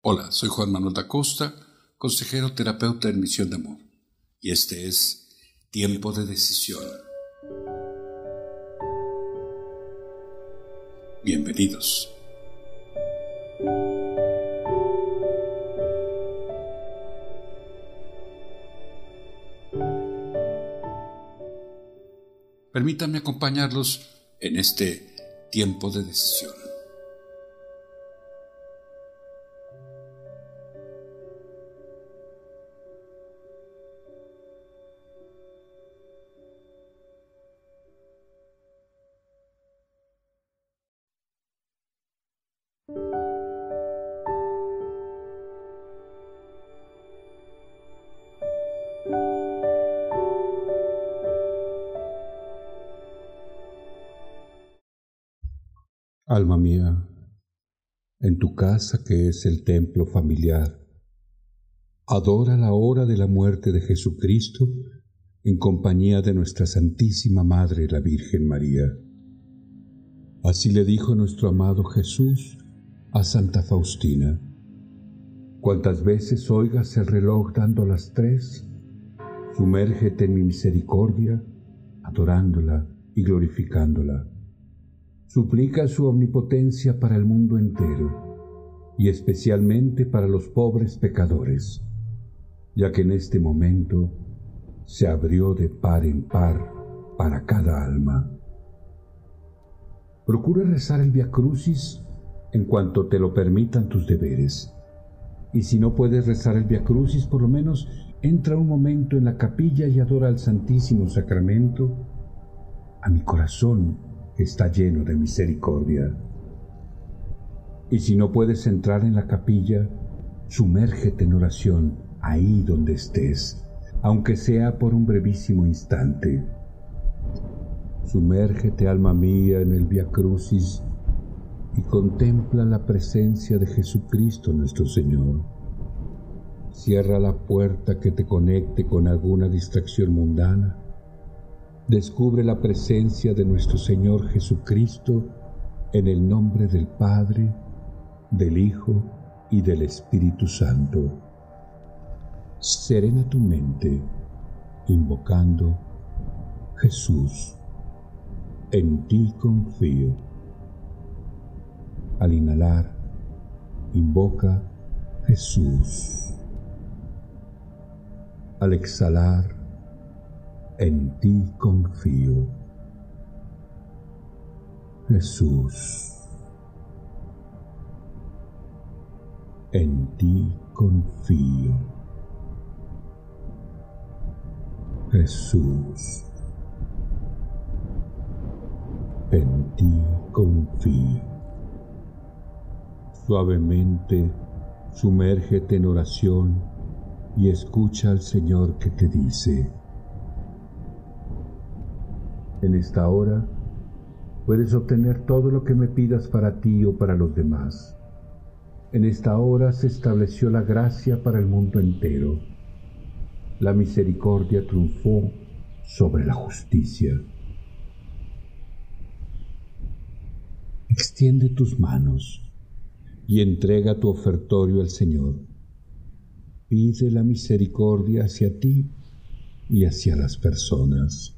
Hola, soy Juan Manuel da Costa, consejero terapeuta en Misión de Amor, y este es Tiempo de Decisión. Bienvenidos. Permítanme acompañarlos en este tiempo de decisión. Alma mía, en tu casa que es el templo familiar, adora la hora de la muerte de Jesucristo en compañía de nuestra Santísima Madre la Virgen María. Así le dijo nuestro amado Jesús a Santa Faustina. Cuantas veces oigas el reloj dando las tres, sumérgete en mi misericordia, adorándola y glorificándola suplica su omnipotencia para el mundo entero y especialmente para los pobres pecadores, ya que en este momento se abrió de par en par para cada alma. Procura rezar el Via Crucis en cuanto te lo permitan tus deberes. Y si no puedes rezar el Via Crucis, por lo menos entra un momento en la capilla y adora al Santísimo Sacramento. A mi corazón está lleno de misericordia. Y si no puedes entrar en la capilla, sumérgete en oración ahí donde estés, aunque sea por un brevísimo instante. Sumérgete, alma mía, en el Via Crucis y contempla la presencia de Jesucristo nuestro Señor. Cierra la puerta que te conecte con alguna distracción mundana descubre la presencia de nuestro Señor Jesucristo en el nombre del Padre, del Hijo y del Espíritu Santo. Serena tu mente invocando Jesús. En ti confío. Al inhalar, invoca Jesús. Al exhalar, en ti confío. Jesús, en ti confío. Jesús, en ti confío. Suavemente sumérgete en oración y escucha al Señor que te dice, en esta hora puedes obtener todo lo que me pidas para ti o para los demás. En esta hora se estableció la gracia para el mundo entero. La misericordia triunfó sobre la justicia. Extiende tus manos y entrega tu ofertorio al Señor. Pide la misericordia hacia ti y hacia las personas.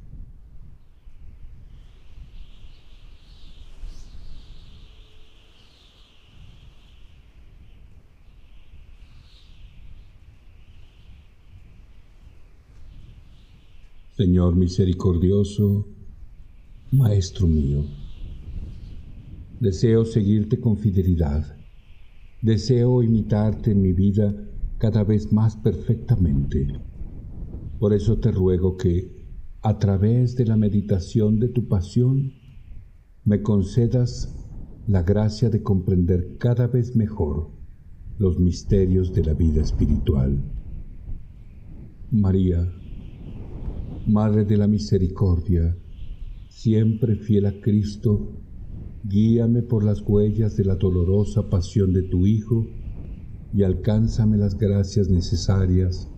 Señor misericordioso, Maestro mío, deseo seguirte con fidelidad, deseo imitarte en mi vida cada vez más perfectamente. Por eso te ruego que, a través de la meditación de tu pasión, me concedas la gracia de comprender cada vez mejor los misterios de la vida espiritual. María, Madre de la Misericordia, siempre fiel a Cristo, guíame por las huellas de la dolorosa pasión de tu Hijo y alcánzame las gracias necesarias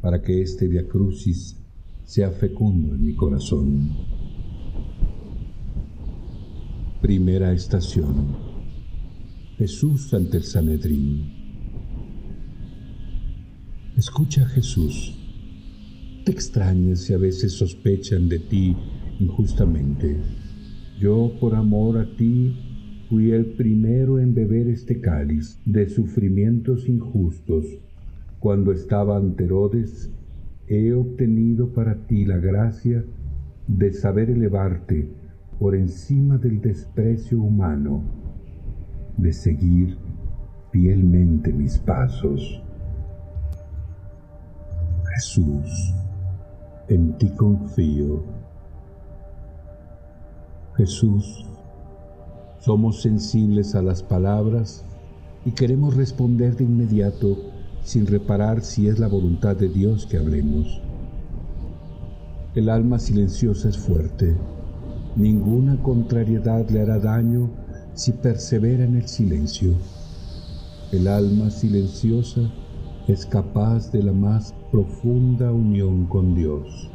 para que este Via Crucis sea fecundo en mi corazón. Primera estación. Jesús ante el Sanedrín. Escucha a Jesús. Te extrañas si a veces sospechan de ti injustamente. Yo por amor a ti fui el primero en beber este cáliz de sufrimientos injustos. Cuando estaba ante Herodes, he obtenido para ti la gracia de saber elevarte por encima del desprecio humano, de seguir fielmente mis pasos. Jesús, en ti confío. Jesús, somos sensibles a las palabras y queremos responder de inmediato sin reparar si es la voluntad de Dios que hablemos. El alma silenciosa es fuerte. Ninguna contrariedad le hará daño si persevera en el silencio. El alma silenciosa es capaz de la más profunda unión con Dios.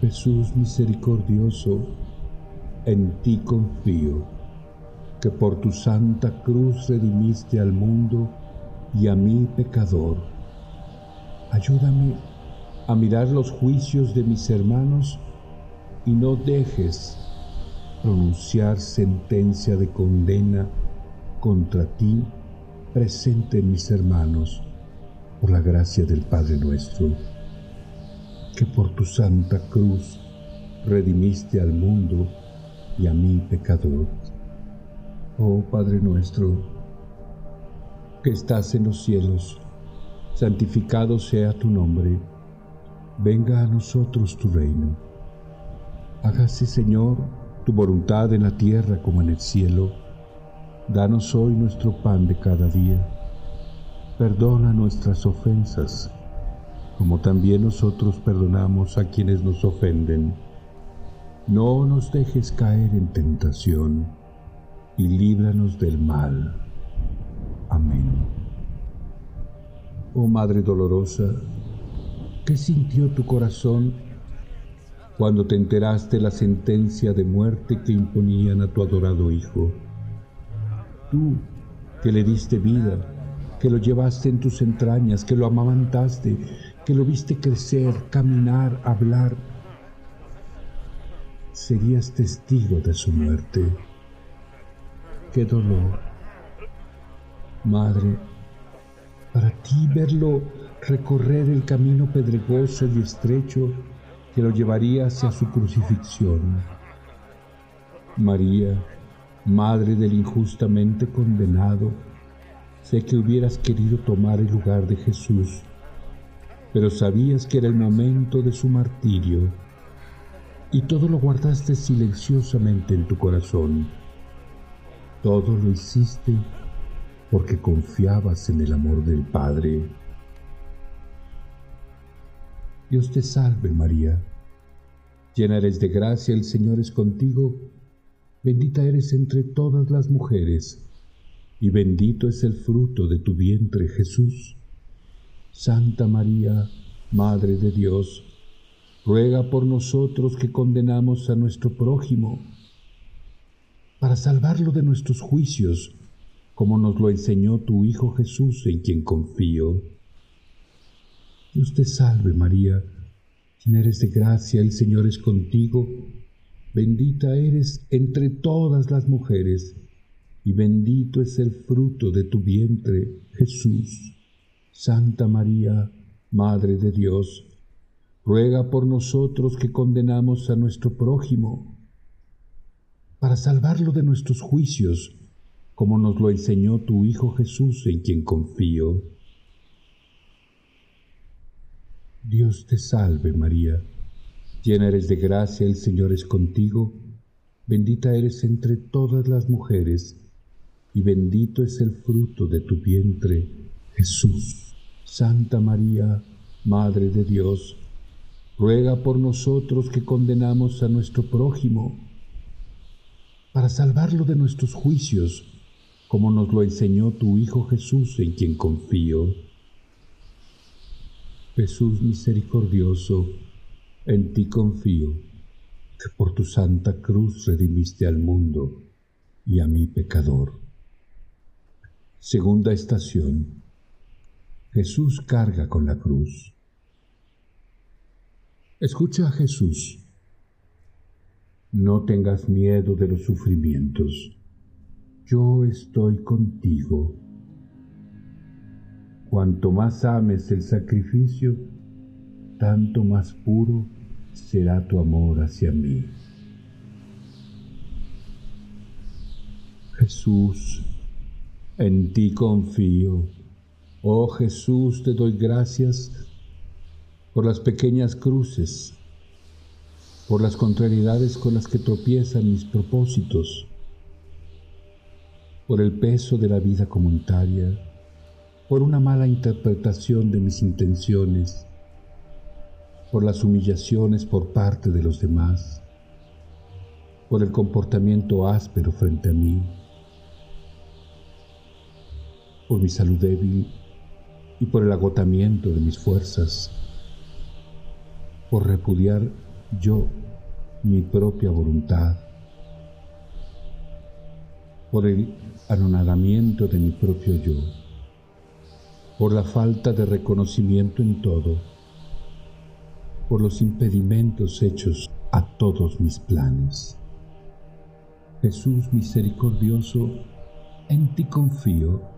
Jesús misericordioso, en ti confío, que por tu santa cruz redimiste al mundo y a mí pecador. Ayúdame a mirar los juicios de mis hermanos y no dejes pronunciar sentencia de condena contra ti presente en mis hermanos por la gracia del Padre nuestro, que por tu santa cruz redimiste al mundo y a mí pecador. Oh Padre nuestro, que estás en los cielos, santificado sea tu nombre venga a nosotros tu reino. Hágase, Señor, tu voluntad en la tierra como en el cielo. Danos hoy nuestro pan de cada día. Perdona nuestras ofensas, como también nosotros perdonamos a quienes nos ofenden. No nos dejes caer en tentación, y líbranos del mal. Amén. Oh Madre dolorosa, ¿Qué sintió tu corazón cuando te enteraste la sentencia de muerte que imponían a tu adorado Hijo? Tú, que le diste vida, que lo llevaste en tus entrañas, que lo amamantaste, que lo viste crecer, caminar, hablar, serías testigo de su muerte. Qué dolor. Madre, para ti verlo recorrer el camino pedregoso y estrecho que lo llevaría hacia su crucifixión. María, Madre del injustamente condenado, sé que hubieras querido tomar el lugar de Jesús, pero sabías que era el momento de su martirio y todo lo guardaste silenciosamente en tu corazón. Todo lo hiciste porque confiabas en el amor del Padre. Dios te salve María, llena eres de gracia, el Señor es contigo, bendita eres entre todas las mujeres, y bendito es el fruto de tu vientre Jesús. Santa María, Madre de Dios, ruega por nosotros que condenamos a nuestro prójimo, para salvarlo de nuestros juicios, como nos lo enseñó tu Hijo Jesús, en quien confío. Dios te salve María, llena eres de gracia, el Señor es contigo, bendita eres entre todas las mujeres, y bendito es el fruto de tu vientre, Jesús. Santa María, Madre de Dios, ruega por nosotros que condenamos a nuestro prójimo, para salvarlo de nuestros juicios, como nos lo enseñó tu Hijo Jesús, en quien confío. Dios te salve María, llena eres de gracia, el Señor es contigo, bendita eres entre todas las mujeres, y bendito es el fruto de tu vientre, Jesús. Santa María, Madre de Dios, ruega por nosotros que condenamos a nuestro prójimo, para salvarlo de nuestros juicios, como nos lo enseñó tu Hijo Jesús, en quien confío. Jesús misericordioso, en ti confío, que por tu santa cruz redimiste al mundo y a mi pecador. Segunda estación. Jesús carga con la cruz. Escucha a Jesús. No tengas miedo de los sufrimientos. Yo estoy contigo. Cuanto más ames el sacrificio, tanto más puro será tu amor hacia mí. Jesús, en ti confío. Oh Jesús, te doy gracias por las pequeñas cruces, por las contrariedades con las que tropiezan mis propósitos, por el peso de la vida comunitaria, por una mala interpretación de mis intenciones, por las humillaciones por parte de los demás, por el comportamiento áspero frente a mí, por mi salud débil y por el agotamiento de mis fuerzas, por repudiar yo mi propia voluntad, por el anonadamiento de mi propio yo, por la falta de reconocimiento en todo, por los impedimentos hechos a todos mis planes. Jesús misericordioso, en ti confío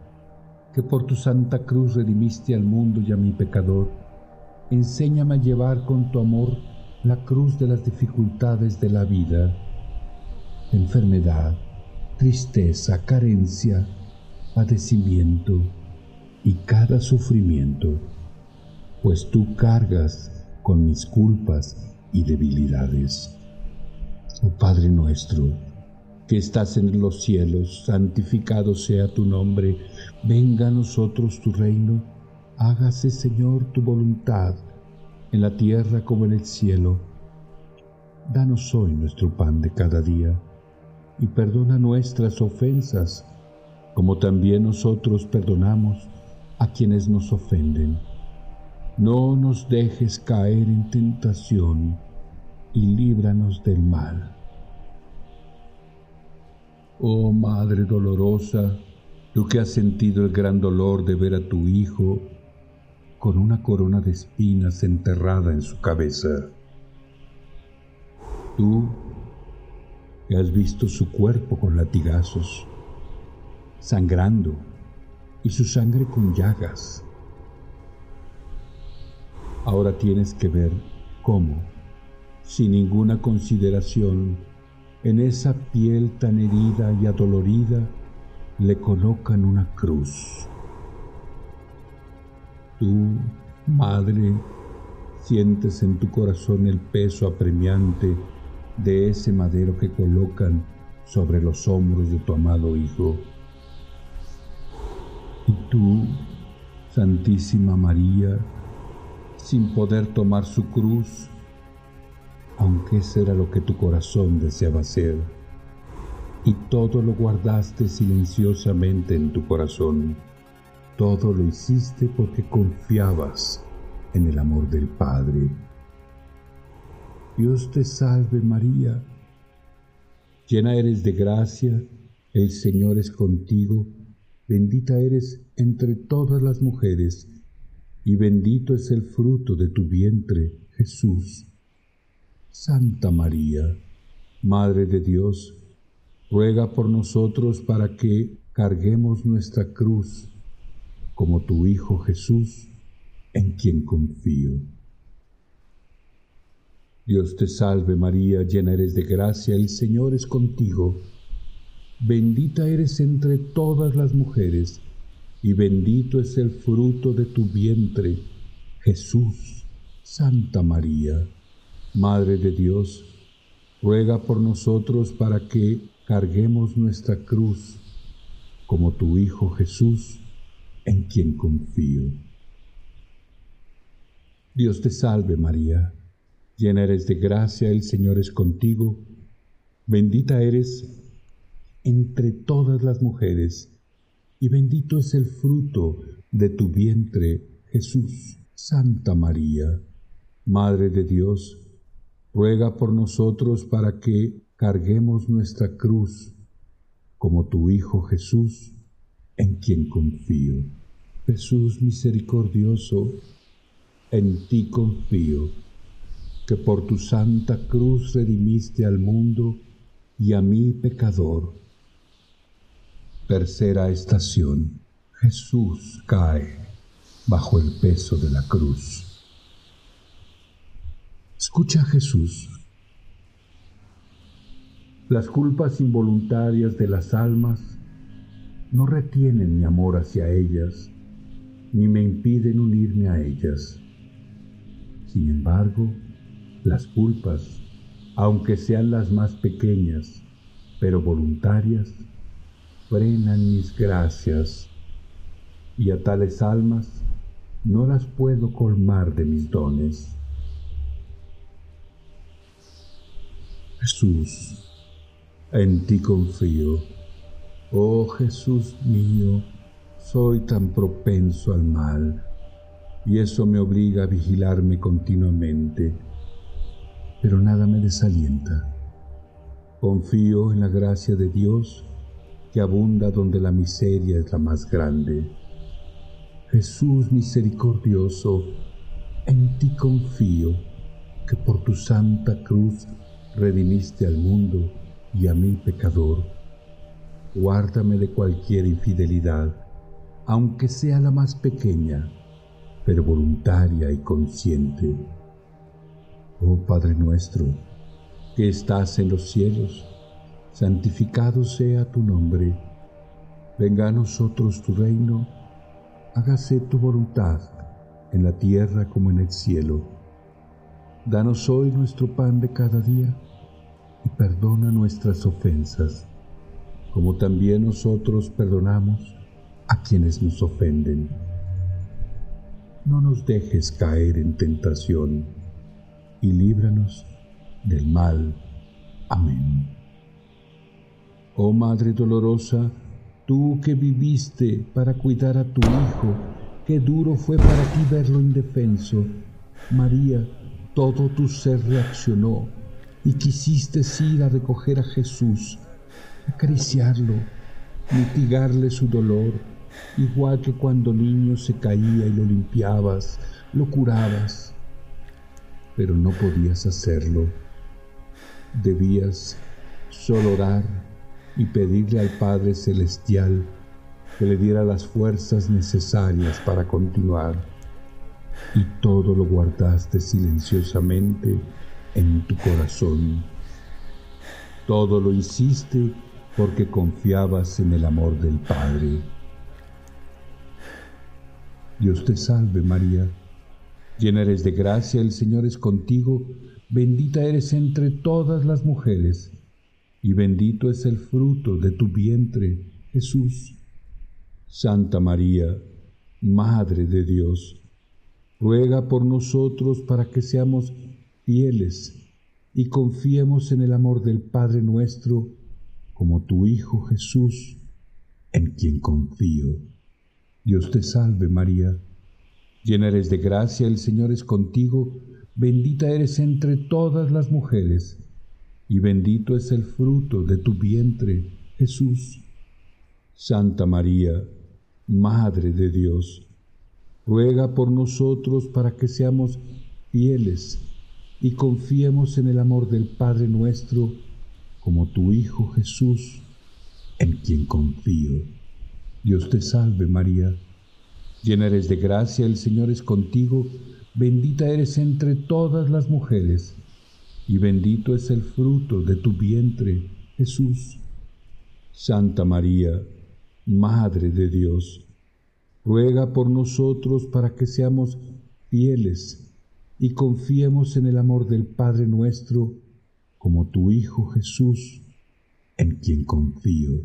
que por tu santa cruz redimiste al mundo y a mi pecador, enséñame a llevar con tu amor la cruz de las dificultades de la vida, enfermedad, tristeza, carencia, padecimiento y cada sufrimiento, pues tú cargas con mis culpas y debilidades. Oh Padre nuestro, que estás en los cielos, santificado sea tu nombre, venga a nosotros tu reino, hágase Señor tu voluntad, en la tierra como en el cielo. Danos hoy nuestro pan de cada día, y perdona nuestras ofensas, como también nosotros perdonamos a quienes nos ofenden. No nos dejes caer en tentación, y líbranos del mal. Oh Madre dolorosa, tú que has sentido el gran dolor de ver a tu Hijo con una corona de espinas enterrada en su cabeza. Tú que has visto su cuerpo con latigazos, sangrando, y su sangre con llagas. Ahora tienes que ver cómo, sin ninguna consideración, en esa piel tan herida y adolorida le colocan una cruz. Tú, madre, sientes en tu corazón el peso apremiante de ese madero que colocan sobre los hombros de tu amado Hijo. Y tú, Santísima María, sin poder tomar su cruz, aunque eso era lo que tu corazón deseaba hacer, y todo lo guardaste silenciosamente en tu corazón. Todo lo hiciste porque confiabas en el amor del Padre. Dios te salve María, llena eres de gracia, el Señor es contigo, bendita eres entre todas las mujeres, y bendito es el fruto de tu vientre, Jesús. Santa María, Madre de Dios, ruega por nosotros para que carguemos nuestra cruz como tu Hijo Jesús, en quien confío. Dios te salve María, llena eres de gracia, el Señor es contigo, bendita eres entre todas las mujeres, y bendito es el fruto de tu vientre, Jesús, Santa María Madre de Dios, ruega por nosotros para que carguemos nuestra cruz como tu Hijo Jesús, en quien confío. Dios te salve María, llena eres de gracia, el Señor es contigo, bendita eres entre todas las mujeres, y bendito es el fruto de tu vientre, Jesús. Santa María, Madre de Dios, ruega por nosotros para que carguemos nuestra cruz como tu Hijo Jesús, en quien confío. Jesús misericordioso, en ti confío, que por tu santa cruz redimiste al mundo y a mí pecador. Tercera estación. Jesús cae bajo el peso de la cruz. Escucha a Jesús. Las culpas involuntarias de las almas no retienen mi amor hacia ellas, ni me impiden unirme a ellas. Sin embargo, las culpas, aunque sean las más pequeñas, pero voluntarias, frenan mis gracias, y a tales almas no las puedo colmar de mis dones. Jesús, en ti confío. Oh Jesús mío, soy tan propenso al mal, y eso me obliga a vigilarme continuamente, pero nada me desalienta. Confío en la gracia de Dios que abunda donde la miseria es la más grande. Jesús misericordioso, en ti confío, que por tu santa cruz redimiste al mundo y a mi pecador. Guárdame de cualquier infidelidad, aunque sea la más pequeña, pero voluntaria y consciente. Oh Padre nuestro, que estás en los cielos, santificado sea tu nombre, venga a nosotros tu reino, hágase tu voluntad en la tierra como en el cielo. Danos hoy nuestro pan de cada día perdona nuestras ofensas, como también nosotros perdonamos a quienes nos ofenden. No nos dejes caer en tentación y líbranos del mal. Amén. Oh Madre dolorosa, tú que viviste para cuidar a tu Hijo, qué duro fue para ti verlo indefenso. María, todo tu ser reaccionó y quisiste ir a recoger a Jesús, acariciarlo, mitigarle su dolor, igual que cuando niño se caía y lo limpiabas, lo curabas, pero no podías hacerlo. Debías solo orar y pedirle al Padre Celestial que le diera las fuerzas necesarias para continuar. Y todo lo guardaste silenciosamente en tu corazón. Todo lo hiciste porque confiabas en el amor del Padre. Dios te salve María, llena eres de gracia, el Señor es contigo, bendita eres entre todas las mujeres y bendito es el fruto de tu vientre, Jesús. Santa María, Madre de Dios, ruega por nosotros para que seamos fieles y confiemos en el amor del Padre nuestro, como tu Hijo Jesús, en quien confío. Dios te salve María, llena eres de gracia, el Señor es contigo, bendita eres entre todas las mujeres, y bendito es el fruto de tu vientre, Jesús. Santa María, Madre de Dios, ruega por nosotros para que seamos fieles y confiemos en el amor del Padre nuestro, como tu Hijo Jesús, en quien confío. Dios te salve María, llena eres de gracia, el Señor es contigo, bendita eres entre todas las mujeres, y bendito es el fruto de tu vientre, Jesús. Santa María, Madre de Dios, ruega por nosotros para que seamos fieles y confiemos en el amor del Padre nuestro, como tu Hijo Jesús, en quien confío.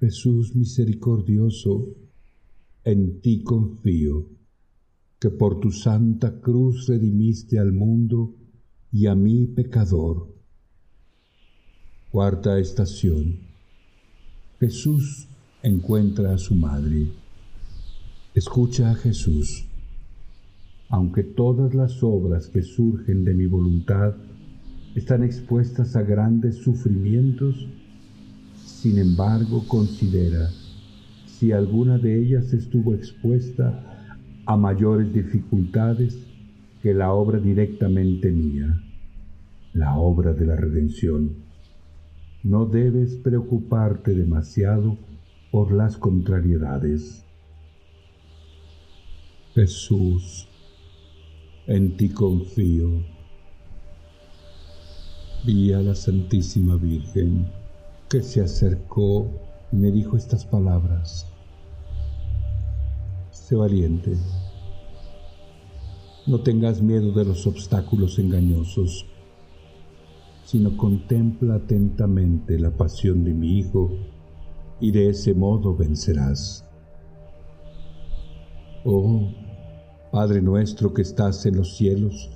Jesús misericordioso, en ti confío, que por tu santa cruz redimiste al mundo, y a mí pecador. Cuarta estación. Jesús encuentra a su madre. Escucha a Jesús. Aunque todas las obras que surgen de mi voluntad están expuestas a grandes sufrimientos, sin embargo considera, si alguna de ellas estuvo expuesta a mayores dificultades que la obra directamente mía, la obra de la redención. No debes preocuparte demasiado por las contrariedades. Jesús, en ti confío. Vi a la Santísima Virgen que se acercó y me dijo estas palabras. Sé valiente. No tengas miedo de los obstáculos engañosos, sino contempla atentamente la pasión de mi Hijo y de ese modo vencerás. Oh, Padre nuestro que estás en los cielos,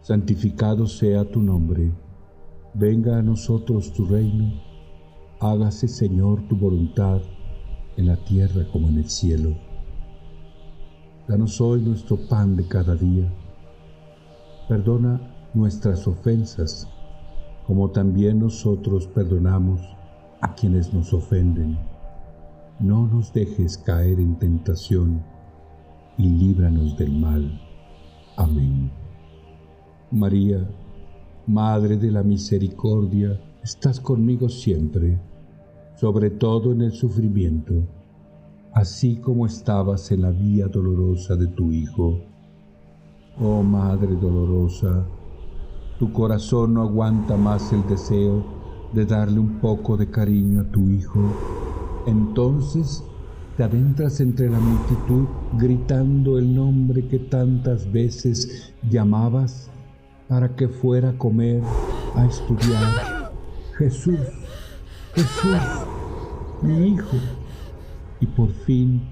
santificado sea tu nombre, venga a nosotros tu reino, hágase Señor tu voluntad en la tierra como en el cielo. Danos hoy nuestro pan de cada día. Perdona nuestras ofensas, como también nosotros perdonamos a quienes nos ofenden. No nos dejes caer en tentación y líbranos del mal. Amén. María, Madre de la Misericordia, estás conmigo siempre, sobre todo en el sufrimiento, así como estabas en la vía dolorosa de tu Hijo. Oh Madre dolorosa, tu corazón no aguanta más el deseo de darle un poco de cariño a tu hijo, entonces te adentras entre la multitud gritando el nombre que tantas veces llamabas para que fuera a comer, a estudiar. Jesús, Jesús, mi hijo. Y por fin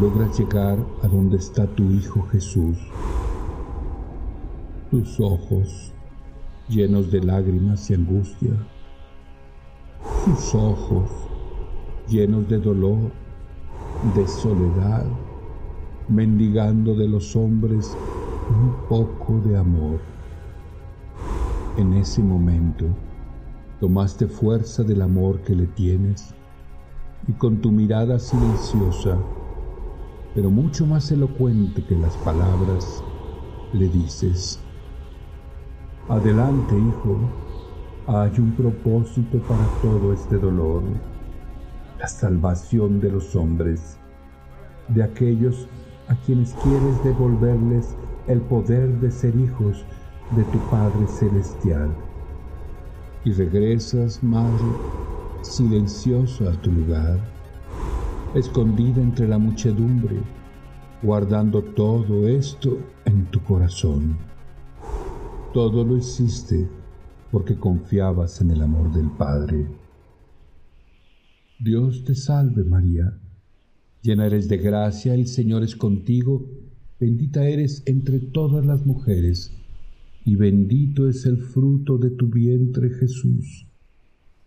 logras llegar a donde está tu hijo Jesús. Tus ojos llenos de lágrimas y angustia sus ojos llenos de dolor, de soledad, mendigando de los hombres un poco de amor. En ese momento tomaste fuerza del amor que le tienes y con tu mirada silenciosa, pero mucho más elocuente que las palabras, le dices, Adelante, hijo, hay un propósito para todo este dolor, la salvación de los hombres, de aquellos a quienes quieres devolverles el poder de ser hijos de tu Padre Celestial. Y regresas, Madre, silencioso a tu lugar, escondida entre la muchedumbre, guardando todo esto en tu corazón. Todo lo hiciste porque confiabas en el amor del Padre. Dios te salve María, llena eres de gracia, el Señor es contigo, bendita eres entre todas las mujeres, y bendito es el fruto de tu vientre Jesús.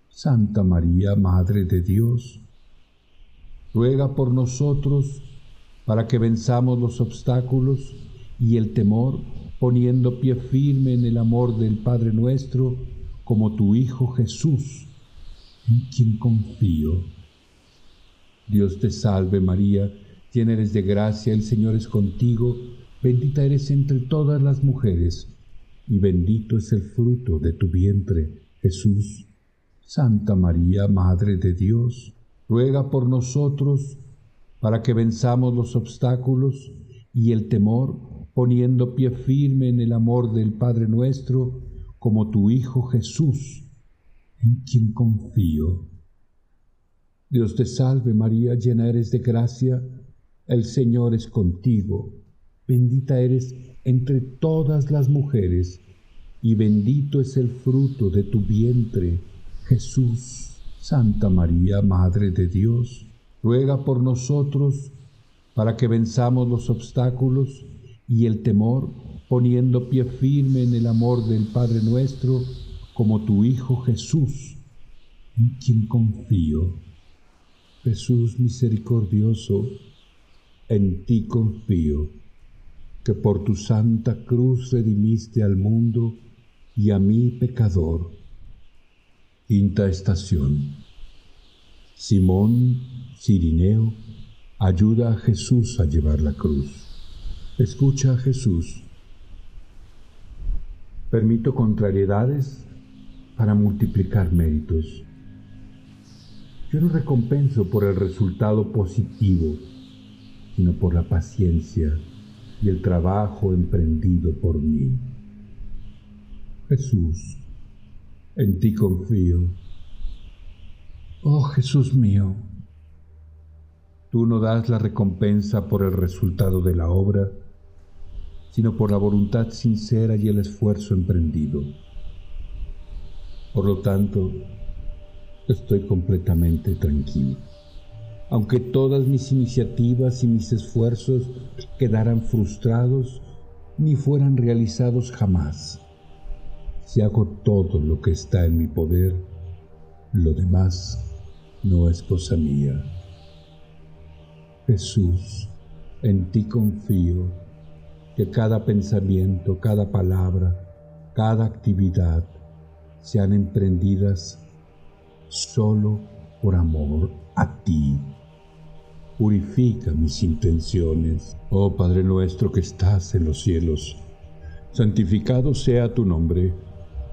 Santa María, Madre de Dios, ruega por nosotros para que venzamos los obstáculos y el temor poniendo pie firme en el amor del Padre nuestro, como tu Hijo Jesús, en quien confío. Dios te salve María, llena eres de gracia, el Señor es contigo, bendita eres entre todas las mujeres, y bendito es el fruto de tu vientre, Jesús. Santa María, Madre de Dios, ruega por nosotros para que venzamos los obstáculos y el temor poniendo pie firme en el amor del Padre nuestro, como tu Hijo Jesús, en quien confío. Dios te salve María, llena eres de gracia, el Señor es contigo, bendita eres entre todas las mujeres, y bendito es el fruto de tu vientre, Jesús. Santa María, Madre de Dios, ruega por nosotros para que venzamos los obstáculos y el temor, poniendo pie firme en el amor del Padre nuestro, como tu Hijo Jesús, en quien confío. Jesús misericordioso, en ti confío, que por tu santa cruz redimiste al mundo y a mí pecador. Quinta estación. Simón Cirineo ayuda a Jesús a llevar la cruz. Escucha a Jesús. Permito contrariedades para multiplicar méritos. Yo no recompenso por el resultado positivo, sino por la paciencia y el trabajo emprendido por mí. Jesús, en ti confío. Oh Jesús mío, tú no das la recompensa por el resultado de la obra, sino por la voluntad sincera y el esfuerzo emprendido. Por lo tanto, estoy completamente tranquilo. Aunque todas mis iniciativas y mis esfuerzos quedaran frustrados ni fueran realizados jamás. Si hago todo lo que está en mi poder, lo demás no es cosa mía. Jesús, en ti confío, que cada pensamiento, cada palabra, cada actividad sean emprendidas solo por amor a ti. Purifica mis intenciones, oh Padre nuestro que estás en los cielos. Santificado sea tu nombre,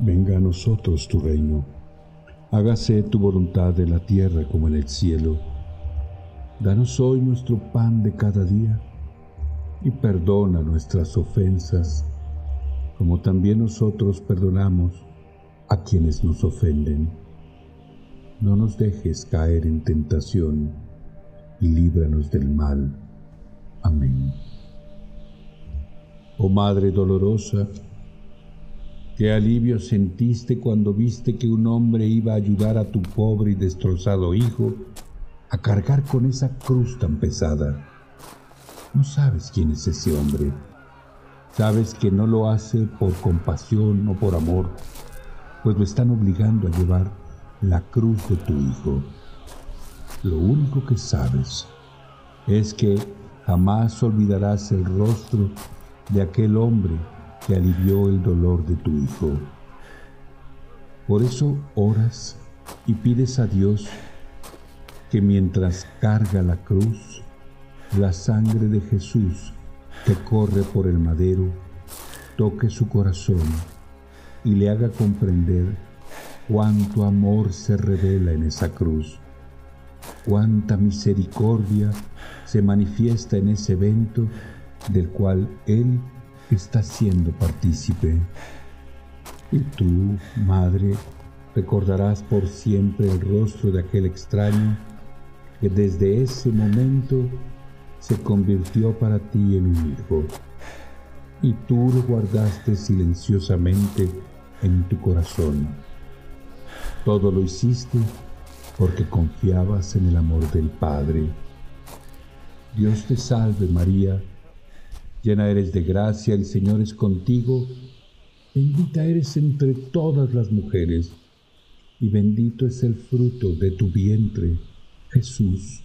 venga a nosotros tu reino. Hágase tu voluntad en la tierra como en el cielo. Danos hoy nuestro pan de cada día y perdona nuestras ofensas, como también nosotros perdonamos a quienes nos ofenden. No nos dejes caer en tentación y líbranos del mal. Amén. Oh Madre dolorosa, qué alivio sentiste cuando viste que un hombre iba a ayudar a tu pobre y destrozado hijo a cargar con esa cruz tan pesada. No sabes quién es ese hombre. Sabes que no lo hace por compasión o por amor, pues lo están obligando a llevar la cruz de tu hijo. Lo único que sabes es que jamás olvidarás el rostro de aquel hombre que alivió el dolor de tu hijo. Por eso oras y pides a Dios que mientras carga la cruz, la sangre de Jesús que corre por el madero toque su corazón y le haga comprender cuánto amor se revela en esa cruz, cuánta misericordia se manifiesta en ese evento del cual Él está siendo partícipe. Y tú, Madre, recordarás por siempre el rostro de aquel extraño que desde ese momento se convirtió para ti en un hijo. Y tú lo guardaste silenciosamente en tu corazón. Todo lo hiciste porque confiabas en el amor del Padre. Dios te salve María, llena eres de gracia, el Señor es contigo, bendita eres entre todas las mujeres, y bendito es el fruto de tu vientre, Jesús.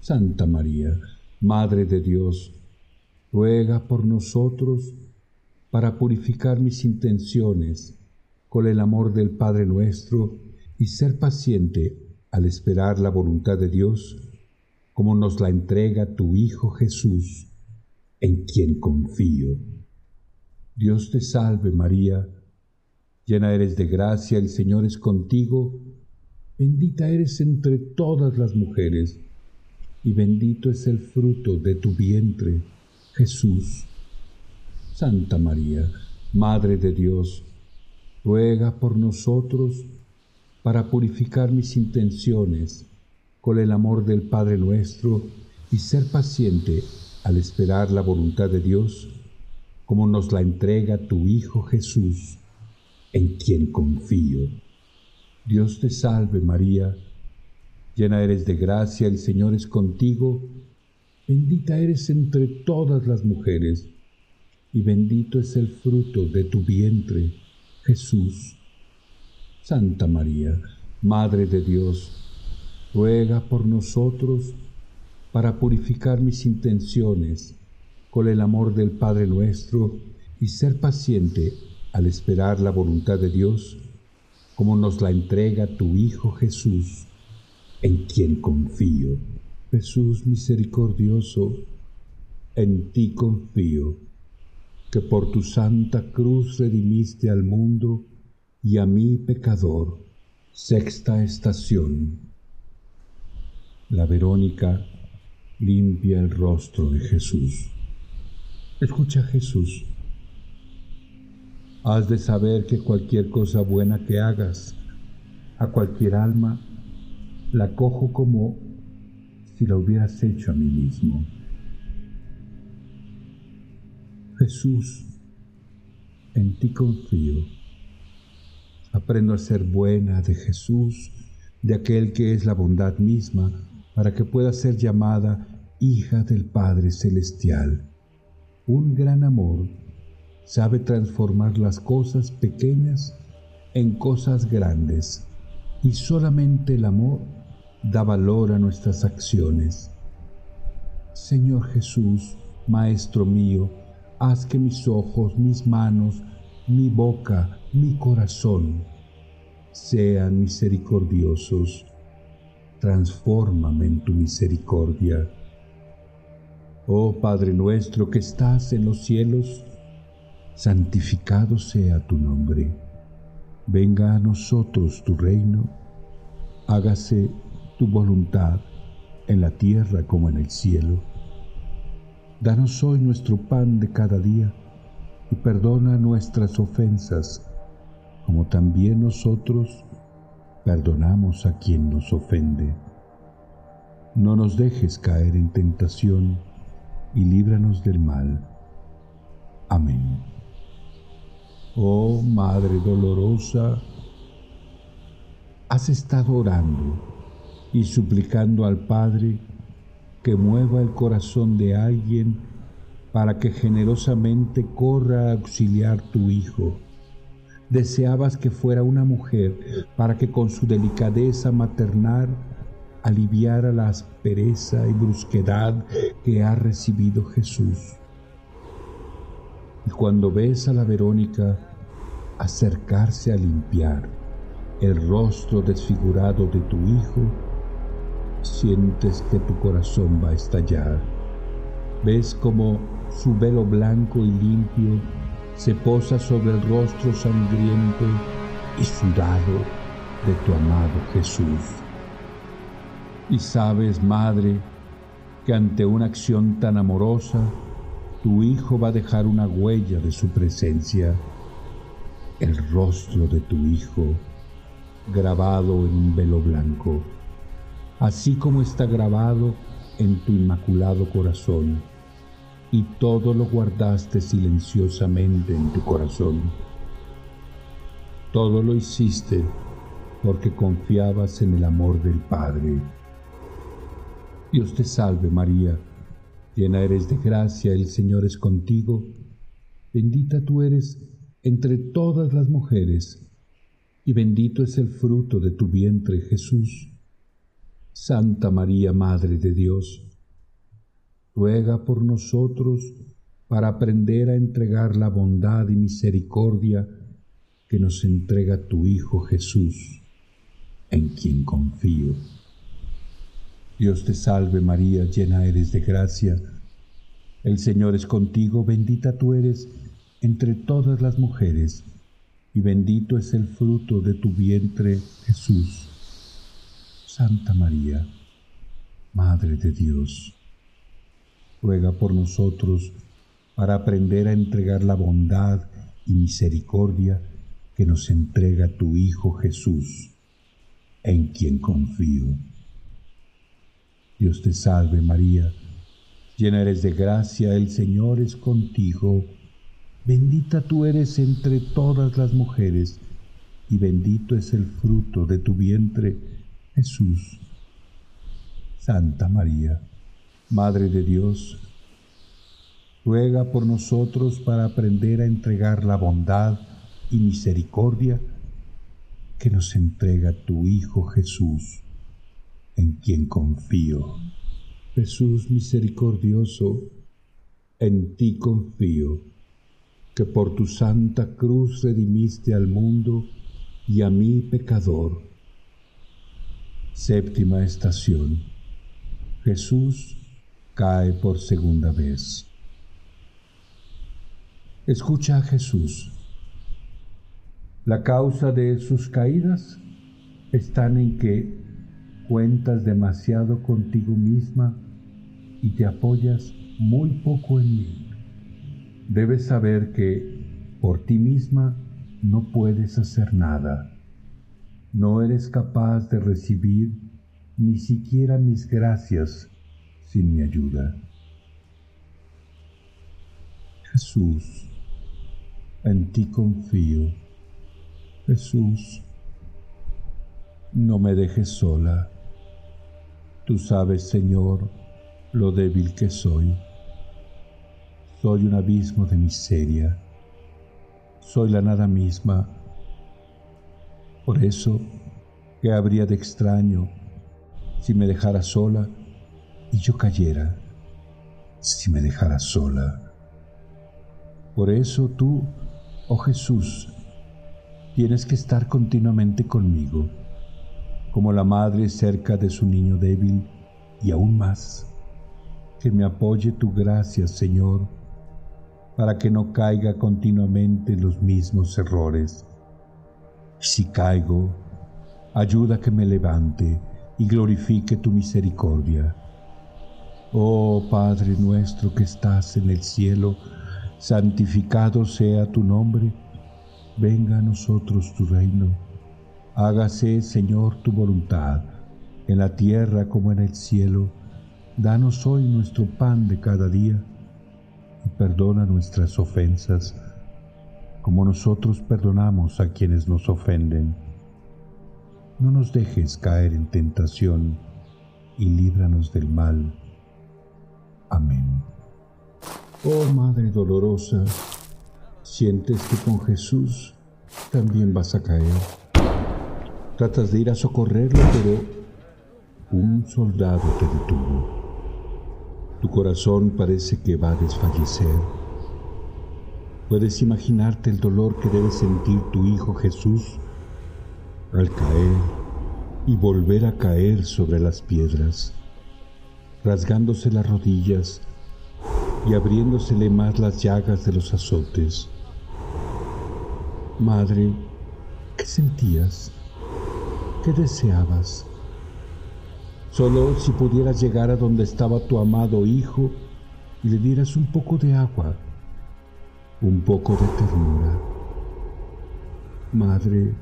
Santa María, Madre de Dios, ruega por nosotros, para purificar mis intenciones con el amor del Padre nuestro y ser paciente al esperar la voluntad de Dios, como nos la entrega tu Hijo Jesús, en quien confío. Dios te salve María, llena eres de gracia, el Señor es contigo, bendita eres entre todas las mujeres, y bendito es el fruto de tu vientre, Jesús. Santa María, Madre de Dios, ruega por nosotros para purificar mis intenciones con el amor del Padre nuestro y ser paciente al esperar la voluntad de Dios, como nos la entrega tu Hijo Jesús, en quien confío. Dios te salve María, llena eres de gracia, el Señor es contigo, bendita eres entre todas las mujeres, y bendito es el fruto de tu vientre, Jesús. Santa María, Madre de Dios, ruega por nosotros para purificar mis intenciones con el amor del Padre nuestro y ser paciente al esperar la voluntad de Dios, como nos la entrega tu Hijo Jesús, en quien confío. Jesús misericordioso, en ti confío, que por tu santa cruz redimiste al mundo y a mí pecador. Sexta estación. La Verónica limpia el rostro de Jesús. Escucha Jesús. Has de saber que cualquier cosa buena que hagas a cualquier alma la cojo como si la hubieras hecho a mí mismo. Jesús, en ti confío. Aprendo a ser buena de Jesús, de aquel que es la bondad misma, para que pueda ser llamada hija del Padre Celestial. Un gran amor sabe transformar las cosas pequeñas en cosas grandes y solamente el amor da valor a nuestras acciones. Señor Jesús, Maestro mío, haz que mis ojos, mis manos, mi boca, mi corazón sean misericordiosos. Transfórmame en tu misericordia. Oh Padre nuestro que estás en los cielos, santificado sea tu nombre. Venga a nosotros tu reino, hágase tu voluntad en la tierra como en el cielo. Danos hoy nuestro pan de cada día y perdona nuestras ofensas, como también nosotros perdonamos a quien nos ofende. No nos dejes caer en tentación y líbranos del mal. Amén. Oh Madre dolorosa, has estado orando y suplicando al Padre que mueva el corazón de alguien para que generosamente corra a auxiliar tu Hijo. Deseabas que fuera una mujer para que con su delicadeza maternal aliviara la aspereza y brusquedad que ha recibido Jesús. Y cuando ves a la Verónica acercarse a limpiar el rostro desfigurado de tu Hijo, sientes que tu corazón va a estallar. Ves como su velo blanco y limpio se posa sobre el rostro sangriento y sudado de tu amado Jesús. Y sabes, Madre, que ante una acción tan amorosa, tu Hijo va a dejar una huella de su presencia, el rostro de tu Hijo grabado en un velo blanco así como está grabado en tu inmaculado corazón, y todo lo guardaste silenciosamente en tu corazón. Todo lo hiciste porque confiabas en el amor del Padre. Dios te salve María, llena eres de gracia, el Señor es contigo, bendita tú eres entre todas las mujeres, y bendito es el fruto de tu vientre Jesús. Santa María, Madre de Dios, ruega por nosotros para aprender a entregar la bondad y misericordia que nos entrega tu Hijo Jesús, en quien confío. Dios te salve María, llena eres de gracia, el Señor es contigo, bendita tú eres entre todas las mujeres, y bendito es el fruto de tu vientre Jesús. Santa María, Madre de Dios, ruega por nosotros para aprender a entregar la bondad y misericordia que nos entrega tu Hijo Jesús, en quien confío. Dios te salve María, llena eres de gracia, el Señor es contigo, bendita tú eres entre todas las mujeres, y bendito es el fruto de tu vientre, Jesús. Santa María, Madre de Dios, ruega por nosotros para aprender a entregar la bondad y misericordia que nos entrega tu Hijo Jesús, en quien confío. Jesús misericordioso, en ti confío, que por tu santa cruz redimiste al mundo y a mí pecador Séptima estación. Jesús cae por segunda vez. Escucha a Jesús. La causa de sus caídas están en que cuentas demasiado contigo misma y te apoyas muy poco en mí. Debes saber que por ti misma no puedes hacer nada no eres capaz de recibir ni siquiera mis gracias sin mi ayuda. Jesús, en ti confío. Jesús, no me dejes sola. Tú sabes, Señor, lo débil que soy. Soy un abismo de miseria. Soy la nada misma por eso, ¿qué habría de extraño si me dejara sola y yo cayera? Si me dejara sola. Por eso tú, oh Jesús, tienes que estar continuamente conmigo, como la madre cerca de su niño débil y aún más, que me apoye tu gracia, Señor, para que no caiga continuamente en los mismos errores si caigo, ayuda que me levante y glorifique tu misericordia. Oh Padre nuestro que estás en el cielo, santificado sea tu nombre, venga a nosotros tu reino. Hágase, Señor, tu voluntad, en la tierra como en el cielo. Danos hoy nuestro pan de cada día y perdona nuestras ofensas como nosotros perdonamos a quienes nos ofenden. No nos dejes caer en tentación y líbranos del mal. Amén. Oh Madre dolorosa, sientes que con Jesús también vas a caer. Tratas de ir a socorrerlo, pero un soldado te detuvo. Tu corazón parece que va a desfallecer Puedes imaginarte el dolor que debe sentir tu Hijo Jesús al caer y volver a caer sobre las piedras, rasgándose las rodillas y abriéndosele más las llagas de los azotes. Madre, ¿qué sentías? ¿Qué deseabas? Solo si pudieras llegar a donde estaba tu amado Hijo y le dieras un poco de agua un poco de ternura. Madre,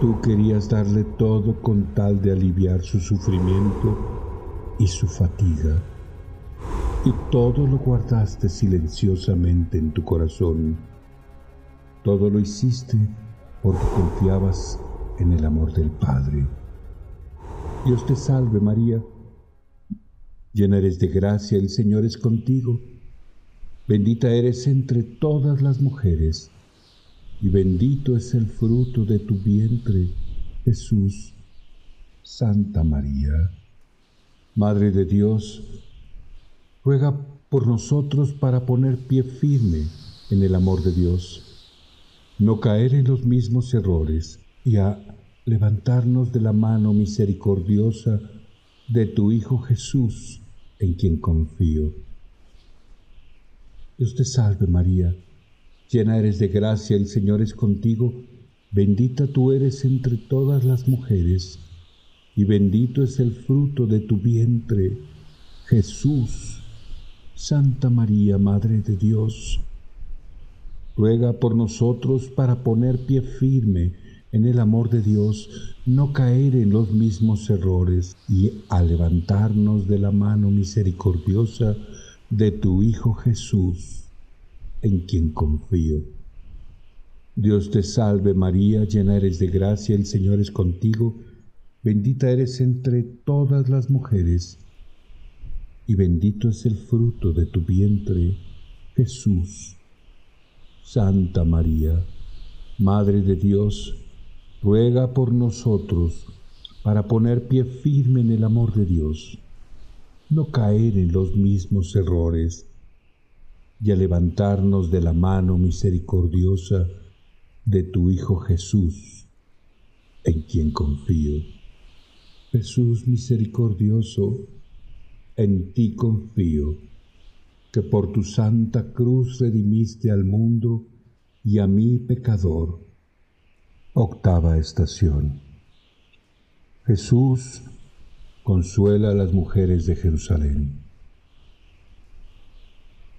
tú querías darle todo con tal de aliviar su sufrimiento y su fatiga, y todo lo guardaste silenciosamente en tu corazón. Todo lo hiciste porque confiabas en el amor del Padre. Dios te salve María, llena eres de gracia, el Señor es contigo Bendita eres entre todas las mujeres, y bendito es el fruto de tu vientre, Jesús. Santa María, Madre de Dios, ruega por nosotros para poner pie firme en el amor de Dios, no caer en los mismos errores y a levantarnos de la mano misericordiosa de tu Hijo Jesús, en quien confío Dios te salve María, llena eres de gracia, el Señor es contigo, bendita tú eres entre todas las mujeres, y bendito es el fruto de tu vientre, Jesús. Santa María, Madre de Dios, ruega por nosotros para poner pie firme en el amor de Dios, no caer en los mismos errores y a levantarnos de la mano misericordiosa de tu Hijo Jesús, en quien confío. Dios te salve María, llena eres de gracia, el Señor es contigo, bendita eres entre todas las mujeres, y bendito es el fruto de tu vientre, Jesús. Santa María, Madre de Dios, ruega por nosotros para poner pie firme en el amor de Dios no caer en los mismos errores y a levantarnos de la mano misericordiosa de tu Hijo Jesús, en quien confío. Jesús misericordioso, en ti confío, que por tu santa cruz redimiste al mundo y a mí pecador. Octava estación. Jesús consuela a las mujeres de Jerusalén.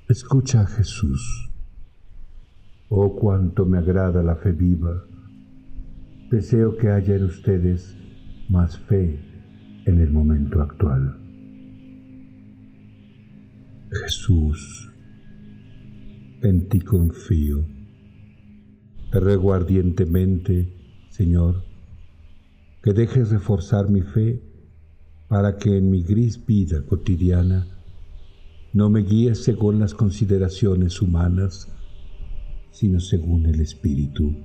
Escucha Jesús. Oh, cuánto me agrada la fe viva. Deseo que haya en ustedes más fe en el momento actual. Jesús, en ti confío. Te ruego ardientemente, Señor, que dejes reforzar mi fe para que en mi gris vida cotidiana no me guíes según las consideraciones humanas, sino según el Espíritu.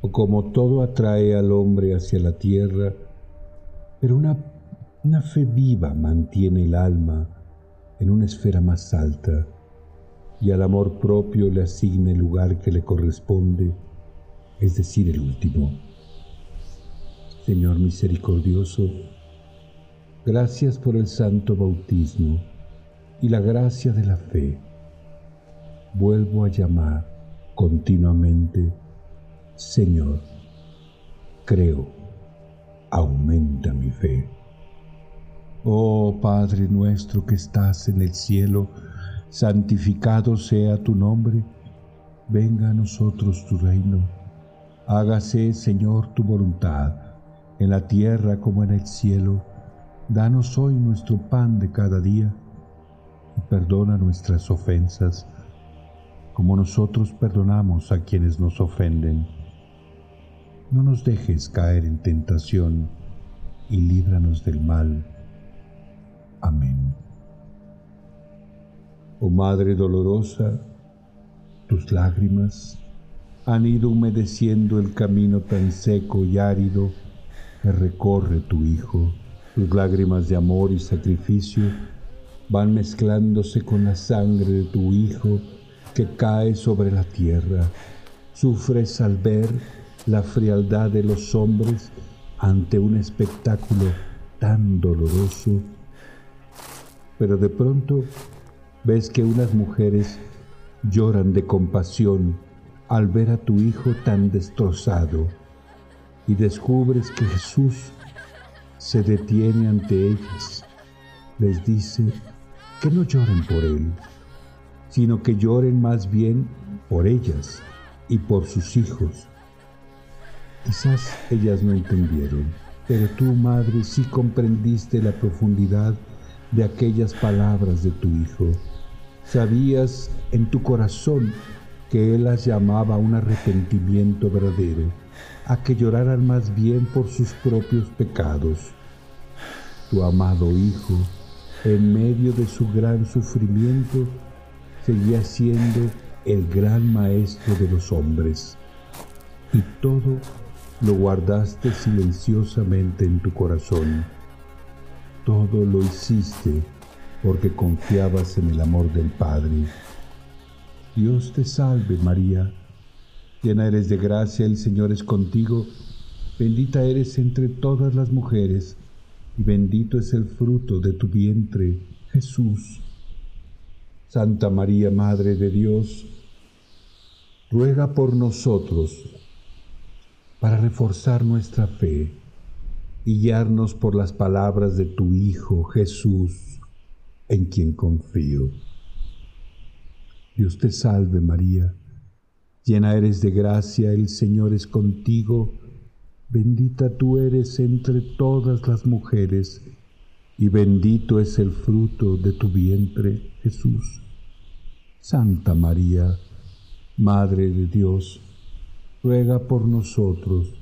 O como todo atrae al hombre hacia la tierra, pero una, una fe viva mantiene el alma en una esfera más alta y al amor propio le asigna el lugar que le corresponde, es decir, el último. Señor misericordioso, gracias por el santo bautismo y la gracia de la fe, vuelvo a llamar continuamente, Señor, creo, aumenta mi fe. Oh Padre nuestro que estás en el cielo, santificado sea tu nombre, venga a nosotros tu reino, hágase Señor tu voluntad, en la tierra como en el cielo, danos hoy nuestro pan de cada día y perdona nuestras ofensas, como nosotros perdonamos a quienes nos ofenden. No nos dejes caer en tentación y líbranos del mal. Amén. Oh Madre dolorosa, tus lágrimas han ido humedeciendo el camino tan seco y árido que recorre tu Hijo. Tus lágrimas de amor y sacrificio van mezclándose con la sangre de tu Hijo que cae sobre la tierra. Sufres al ver la frialdad de los hombres ante un espectáculo tan doloroso, pero de pronto ves que unas mujeres lloran de compasión al ver a tu hijo tan destrozado y descubres que Jesús se detiene ante ellas. Les dice, que no lloren por él, sino que lloren más bien por ellas y por sus hijos. Quizás ellas no entendieron, pero tú, madre, sí comprendiste la profundidad de aquellas palabras de tu hijo. Sabías en tu corazón que él las llamaba un arrepentimiento verdadero, a que lloraran más bien por sus propios pecados. Tu amado hijo, en medio de su gran sufrimiento, seguía siendo el gran maestro de los hombres. Y todo lo guardaste silenciosamente en tu corazón. Todo lo hiciste porque confiabas en el amor del Padre. Dios te salve María, llena eres de gracia, el Señor es contigo, bendita eres entre todas las mujeres y bendito es el fruto de tu vientre, Jesús. Santa María, Madre de Dios, ruega por nosotros para reforzar nuestra fe y guiarnos por las palabras de tu Hijo Jesús, en quien confío. Dios te salve María, llena eres de gracia, el Señor es contigo, Bendita tú eres entre todas las mujeres, y bendito es el fruto de tu vientre, Jesús. Santa María, Madre de Dios, ruega por nosotros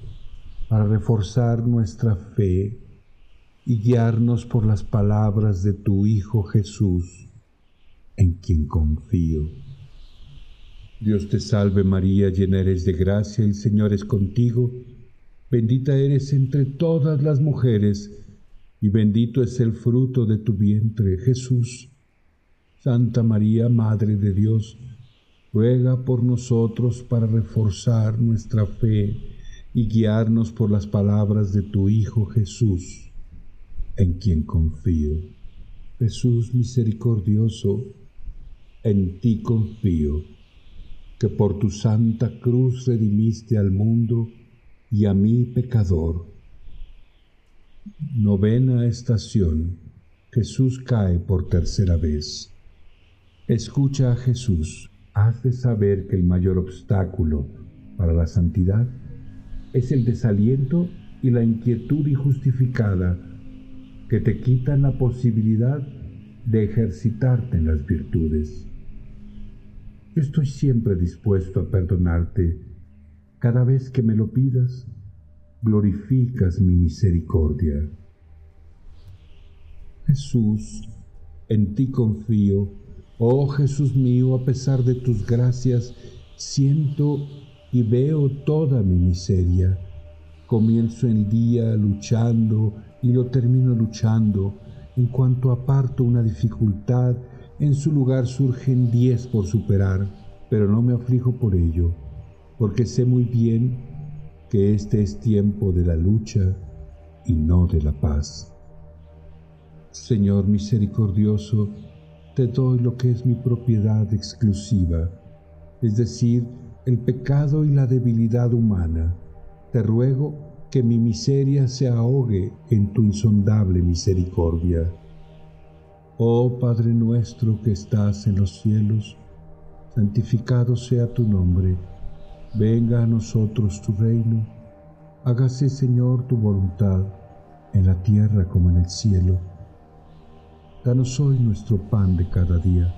para reforzar nuestra fe y guiarnos por las palabras de tu Hijo Jesús, en quien confío. Dios te salve María, llena eres de gracia, el Señor es contigo, Bendita eres entre todas las mujeres, y bendito es el fruto de tu vientre, Jesús. Santa María, Madre de Dios, ruega por nosotros para reforzar nuestra fe y guiarnos por las palabras de tu Hijo Jesús, en quien confío. Jesús misericordioso, en ti confío, que por tu santa cruz redimiste al mundo y a mí pecador. Novena estación. Jesús cae por tercera vez. Escucha a Jesús. Has de saber que el mayor obstáculo para la santidad es el desaliento y la inquietud injustificada que te quitan la posibilidad de ejercitarte en las virtudes. Estoy siempre dispuesto a perdonarte. Cada vez que me lo pidas, glorificas mi misericordia. Jesús, en ti confío. Oh Jesús mío, a pesar de tus gracias, siento y veo toda mi miseria. Comienzo el día luchando y lo termino luchando. En cuanto aparto una dificultad, en su lugar surgen diez por superar, pero no me aflijo por ello, porque sé muy bien que este es tiempo de la lucha y no de la paz. Señor misericordioso, te doy lo que es mi propiedad exclusiva, es decir, el pecado y la debilidad humana. Te ruego que mi miseria se ahogue en tu insondable misericordia. Oh Padre nuestro que estás en los cielos, santificado sea tu nombre, venga a nosotros tu reino, hágase Señor tu voluntad, en la tierra como en el cielo. Danos hoy nuestro pan de cada día,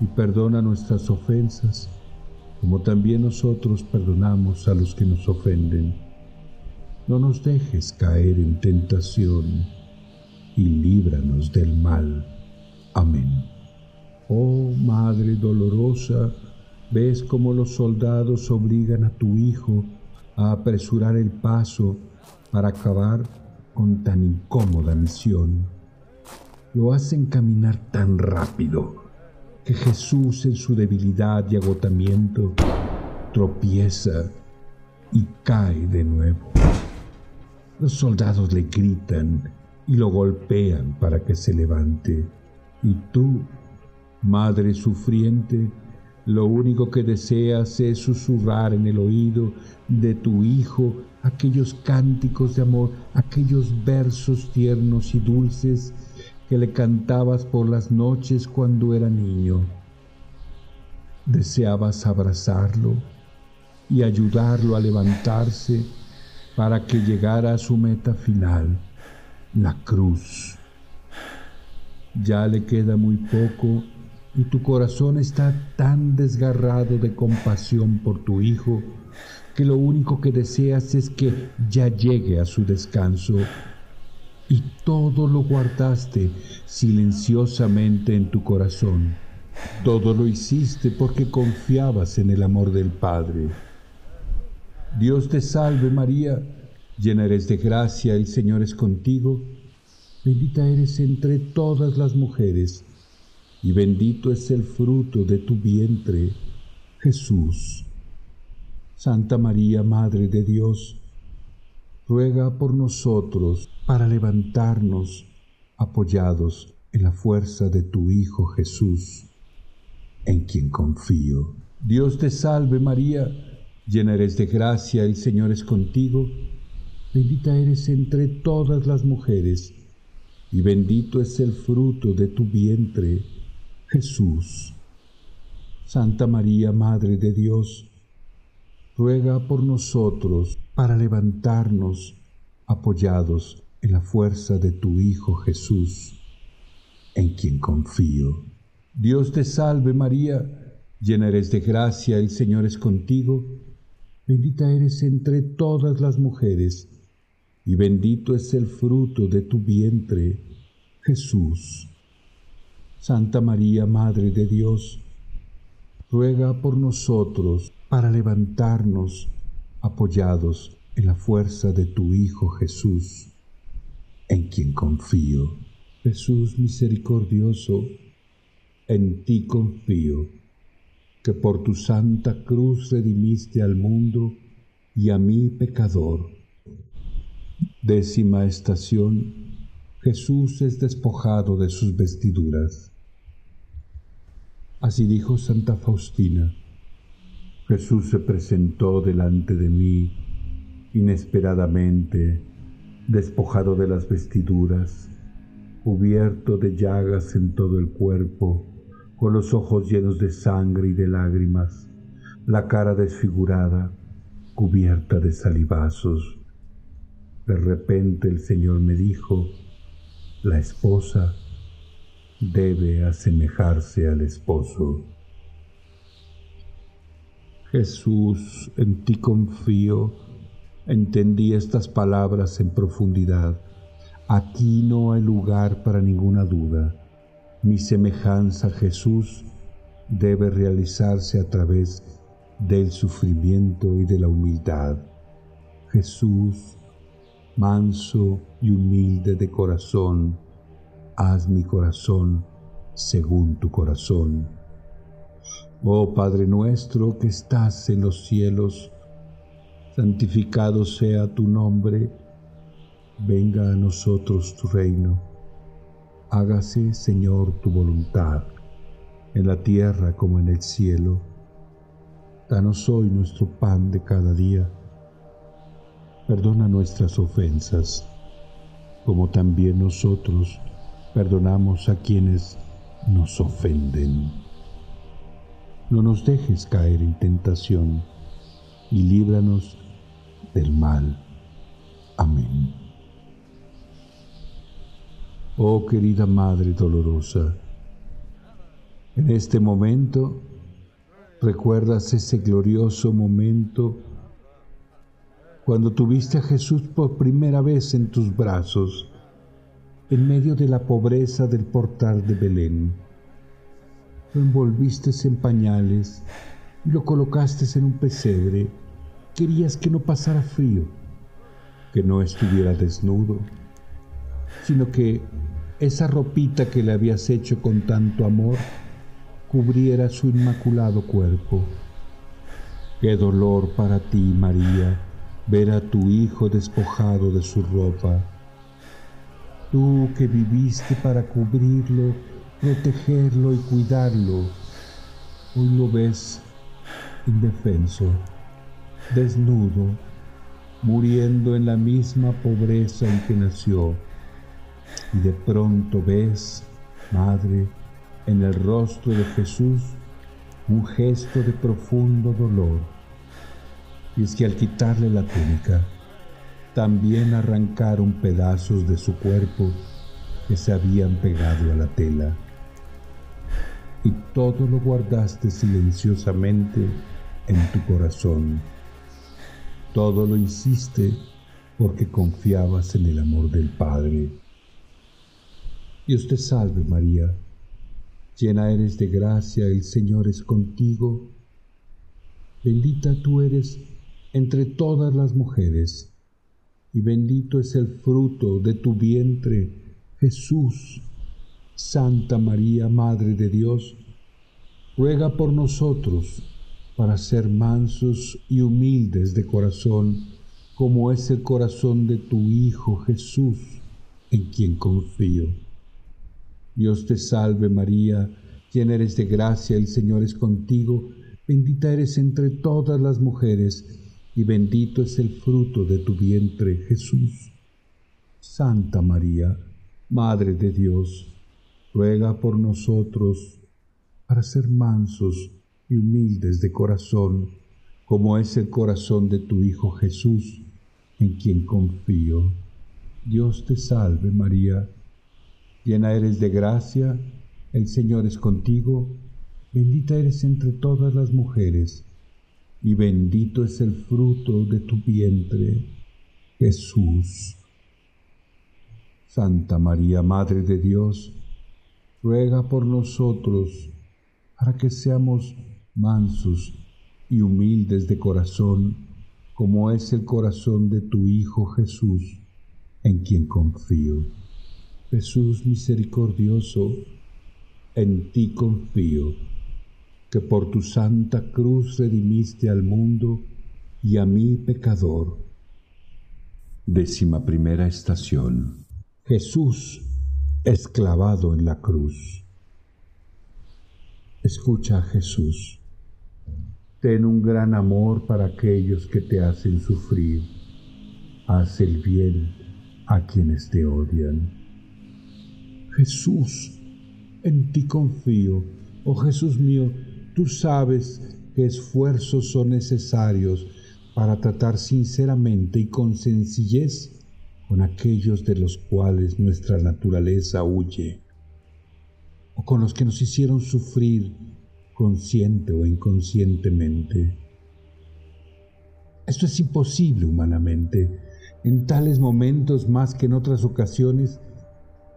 y perdona nuestras ofensas, como también nosotros perdonamos a los que nos ofenden no nos dejes caer en tentación y líbranos del mal. Amén. Oh Madre dolorosa, ves cómo los soldados obligan a tu Hijo a apresurar el paso para acabar con tan incómoda misión. Lo hacen caminar tan rápido que Jesús en su debilidad y agotamiento tropieza y cae de nuevo. Los soldados le gritan y lo golpean para que se levante. Y tú, madre sufriente, lo único que deseas es susurrar en el oído de tu hijo aquellos cánticos de amor, aquellos versos tiernos y dulces que le cantabas por las noches cuando era niño. Deseabas abrazarlo y ayudarlo a levantarse para que llegara a su meta final, la cruz. Ya le queda muy poco y tu corazón está tan desgarrado de compasión por tu hijo que lo único que deseas es que ya llegue a su descanso. Y todo lo guardaste silenciosamente en tu corazón. Todo lo hiciste porque confiabas en el amor del Padre. Dios te salve María, llena eres de gracia, el Señor es contigo, bendita eres entre todas las mujeres, y bendito es el fruto de tu vientre, Jesús. Santa María, Madre de Dios, ruega por nosotros para levantarnos apoyados en la fuerza de tu Hijo Jesús, en quien confío. Dios te salve María, Llena eres de gracia, el Señor es contigo, bendita eres entre todas las mujeres, y bendito es el fruto de tu vientre, Jesús. Santa María, Madre de Dios, ruega por nosotros para levantarnos apoyados en la fuerza de tu Hijo Jesús, en quien confío. Dios te salve María, llena eres de gracia, el Señor es contigo, bendita eres entre todas las mujeres, y bendito es el fruto de tu vientre, Jesús. Santa María, Madre de Dios, ruega por nosotros para levantarnos apoyados en la fuerza de tu Hijo Jesús, en quien confío. Jesús misericordioso, en ti confío que por tu santa cruz redimiste al mundo y a mí pecador. Décima estación. Jesús es despojado de sus vestiduras. Así dijo Santa Faustina. Jesús se presentó delante de mí inesperadamente, despojado de las vestiduras, cubierto de llagas en todo el cuerpo, con los ojos llenos de sangre y de lágrimas, la cara desfigurada, cubierta de salivazos. De repente el Señor me dijo, la esposa debe asemejarse al esposo. Jesús, en ti confío, entendí estas palabras en profundidad. Aquí no hay lugar para ninguna duda. Mi semejanza a Jesús debe realizarse a través del sufrimiento y de la humildad. Jesús, manso y humilde de corazón, haz mi corazón según tu corazón. Oh Padre nuestro que estás en los cielos, santificado sea tu nombre, venga a nosotros tu reino, hágase Señor tu voluntad, en la tierra como en el cielo. Danos hoy nuestro pan de cada día. Perdona nuestras ofensas, como también nosotros perdonamos a quienes nos ofenden. No nos dejes caer en tentación y líbranos del mal. Amén. Oh querida Madre dolorosa, en este momento recuerdas ese glorioso momento cuando tuviste a Jesús por primera vez en tus brazos en medio de la pobreza del portal de Belén. Lo envolviste en pañales y lo colocaste en un pesebre. Querías que no pasara frío, que no estuviera desnudo, sino que esa ropita que le habías hecho con tanto amor cubriera su inmaculado cuerpo. Qué dolor para ti, María, ver a tu Hijo despojado de su ropa Tú que viviste para cubrirlo, protegerlo y cuidarlo, hoy lo ves indefenso, desnudo, muriendo en la misma pobreza en que nació. Y de pronto ves, Madre, en el rostro de Jesús un gesto de profundo dolor. Y es que al quitarle la túnica, también arrancaron pedazos de su cuerpo que se habían pegado a la tela. Y todo lo guardaste silenciosamente en tu corazón. Todo lo hiciste porque confiabas en el amor del Padre. Dios te salve María, llena eres de gracia, el Señor es contigo. Bendita tú eres entre todas las mujeres y bendito es el fruto de tu vientre, Jesús. Santa María, Madre de Dios, ruega por nosotros para ser mansos y humildes de corazón, como es el corazón de tu Hijo Jesús, en quien confío. Dios te salve María, llena eres de gracia, el Señor es contigo, bendita eres entre todas las mujeres, y bendito es el fruto de tu vientre, Jesús. Santa María, Madre de Dios, ruega por nosotros para ser mansos y humildes de corazón, como es el corazón de tu Hijo Jesús, en quien confío. Dios te salve María, llena eres de gracia, el Señor es contigo, bendita eres entre todas las mujeres, y bendito es el fruto de tu vientre, Jesús. Santa María, Madre de Dios, ruega por nosotros para que seamos mansos y humildes de corazón, como es el corazón de tu Hijo Jesús, en quien confío. Jesús misericordioso, en ti confío que por tu santa cruz redimiste al mundo, y a mí pecador. Décima primera estación. Jesús esclavado en la cruz. Escucha a Jesús. Ten un gran amor para aquellos que te hacen sufrir. Haz el bien a quienes te odian. Jesús, en ti confío. Oh Jesús mío, tú sabes qué esfuerzos son necesarios para tratar sinceramente y con sencillez con aquellos de los cuales nuestra naturaleza huye, o con los que nos hicieron sufrir consciente o inconscientemente. Esto es imposible humanamente. En tales momentos más que en otras ocasiones,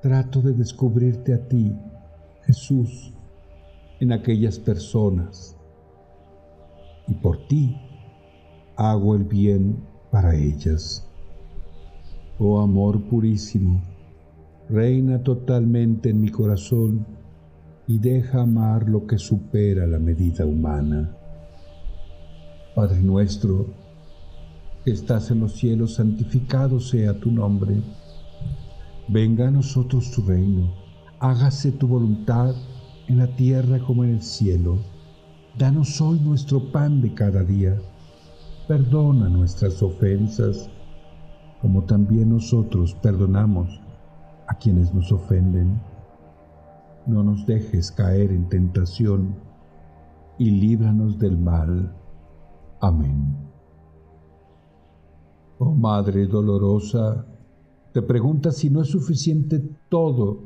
trato de descubrirte a ti, Jesús, en aquellas personas. Y por ti hago el bien para ellas. Oh amor purísimo, reina totalmente en mi corazón y deja amar lo que supera la medida humana. Padre nuestro, que estás en los cielos, santificado sea tu nombre. Venga a nosotros tu reino, hágase tu voluntad en la tierra como en el cielo. Danos hoy nuestro pan de cada día Perdona nuestras ofensas, como también nosotros perdonamos a quienes nos ofenden. No nos dejes caer en tentación y líbranos del mal. Amén. Oh Madre dolorosa, te preguntas si no es suficiente todo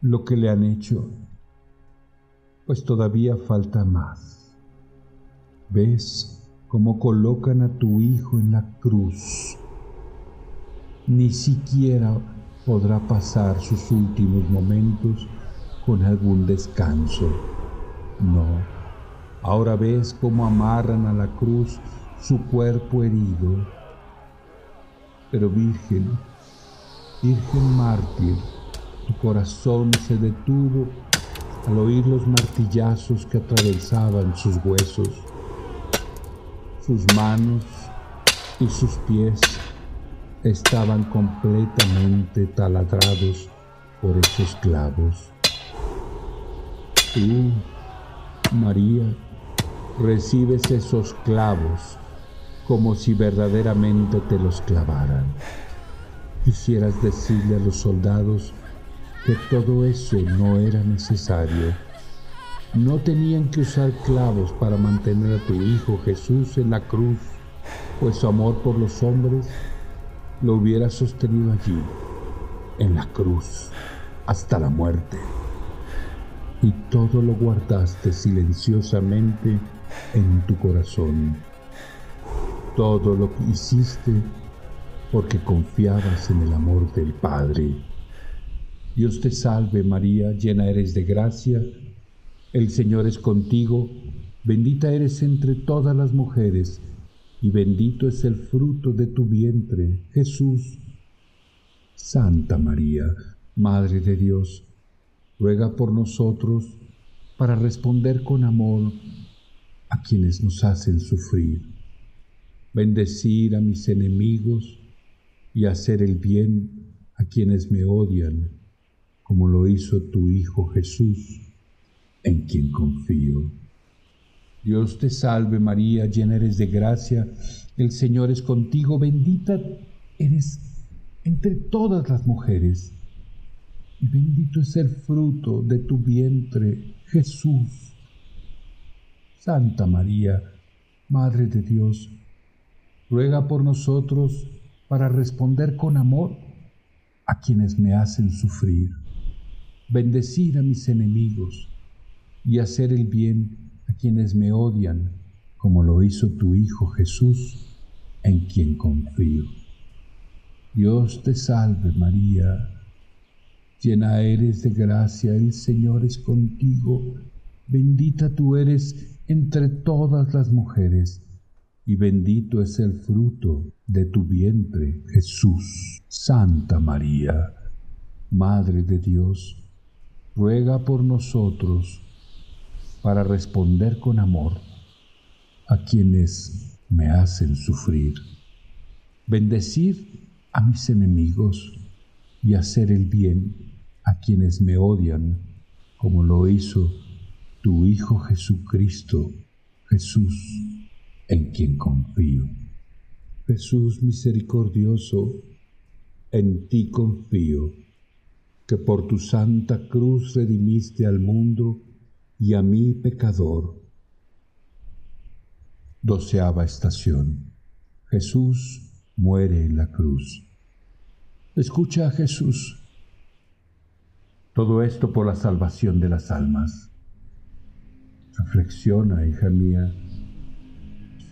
lo que le han hecho, pues todavía falta más. ¿Ves? como colocan a tu Hijo en la cruz. Ni siquiera podrá pasar sus últimos momentos con algún descanso. No, ahora ves cómo amarran a la cruz su cuerpo herido. Pero Virgen, Virgen mártir, tu corazón se detuvo al oír los martillazos que atravesaban sus huesos sus manos y sus pies estaban completamente taladrados por esos clavos. Tú, María, recibes esos clavos como si verdaderamente te los clavaran. Quisieras decirle a los soldados que todo eso no era necesario no tenían que usar clavos para mantener a tu Hijo Jesús en la cruz, pues su amor por los hombres lo hubiera sostenido allí, en la cruz, hasta la muerte. Y todo lo guardaste silenciosamente en tu corazón. Todo lo que hiciste porque confiabas en el amor del Padre. Dios te salve María, llena eres de gracia, el Señor es contigo, bendita eres entre todas las mujeres, y bendito es el fruto de tu vientre, Jesús. Santa María, Madre de Dios, ruega por nosotros para responder con amor a quienes nos hacen sufrir, bendecir a mis enemigos y hacer el bien a quienes me odian, como lo hizo tu Hijo Jesús en quien confío. Dios te salve María, llena eres de gracia, el Señor es contigo, bendita eres entre todas las mujeres, y bendito es el fruto de tu vientre, Jesús. Santa María, Madre de Dios, ruega por nosotros para responder con amor a quienes me hacen sufrir, bendecir a mis enemigos, y hacer el bien a quienes me odian, como lo hizo tu Hijo Jesús, en quien confío. Dios te salve María, llena eres de gracia, el Señor es contigo, bendita tú eres entre todas las mujeres, y bendito es el fruto de tu vientre, Jesús. Santa María, Madre de Dios, ruega por nosotros, para responder con amor a quienes me hacen sufrir. Bendecir a mis enemigos y hacer el bien a quienes me odian, como lo hizo tu Hijo Jesucristo, Jesús, en quien confío. Jesús misericordioso, en ti confío, que por tu santa cruz redimiste al mundo y a mí pecador. Doceava estación. Jesús muere en la cruz. Escucha a Jesús. Todo esto por la salvación de las almas. Reflexiona, hija mía,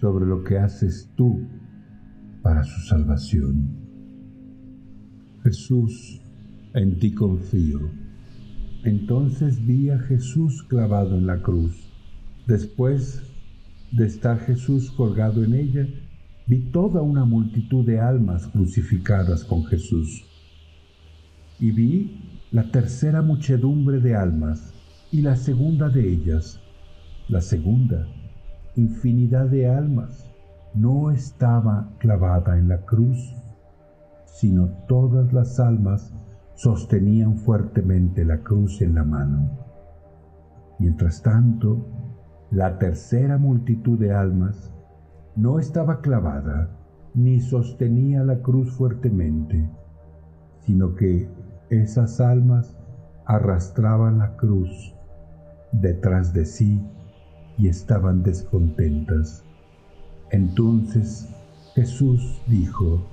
sobre lo que haces tú para su salvación. Jesús, en ti confío. Entonces vi a Jesús clavado en la cruz. Después de estar Jesús colgado en ella, vi toda una multitud de almas crucificadas con Jesús. Y vi la tercera muchedumbre de almas y la segunda de ellas la segunda, infinidad de almas, no estaba clavada en la cruz, sino todas las almas sostenían fuertemente la cruz en la mano. Mientras tanto, la tercera multitud de almas no estaba clavada ni sostenía la cruz fuertemente, sino que esas almas arrastraban la cruz detrás de sí y estaban descontentas. Entonces Jesús dijo,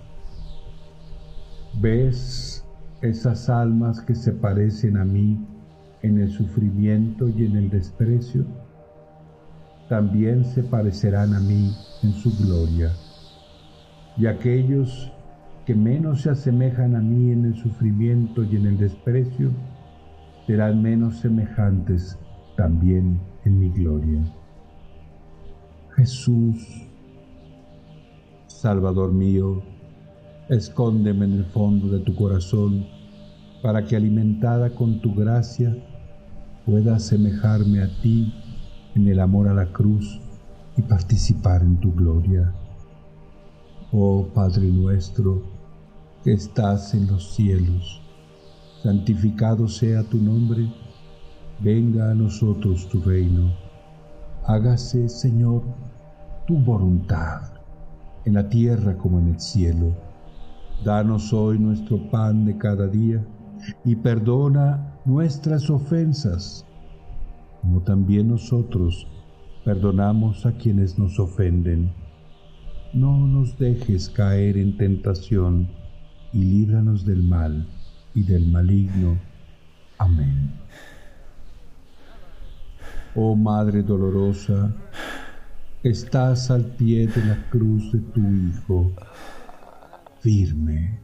¿ves esas almas que se parecen a mí en el sufrimiento y en el desprecio? También se parecerán a mí en su gloria. Y aquellos que menos se asemejan a mí en el sufrimiento y en el desprecio, serán menos semejantes también en mi gloria. Jesús, Salvador mío, escóndeme en el fondo de tu corazón para que alimentada con tu gracia pueda asemejarme a ti en el amor a la cruz y participar en tu gloria. Oh Padre nuestro, que estás en los cielos, santificado sea tu nombre venga a nosotros tu reino. Hágase, Señor, tu voluntad, en la tierra como en el cielo. Danos hoy nuestro pan de cada día y perdona nuestras ofensas, como también nosotros perdonamos a quienes nos ofenden. No nos dejes caer en tentación y líbranos del mal y del maligno. Amén. Oh Madre dolorosa, estás al pie de la cruz de tu Hijo, firme,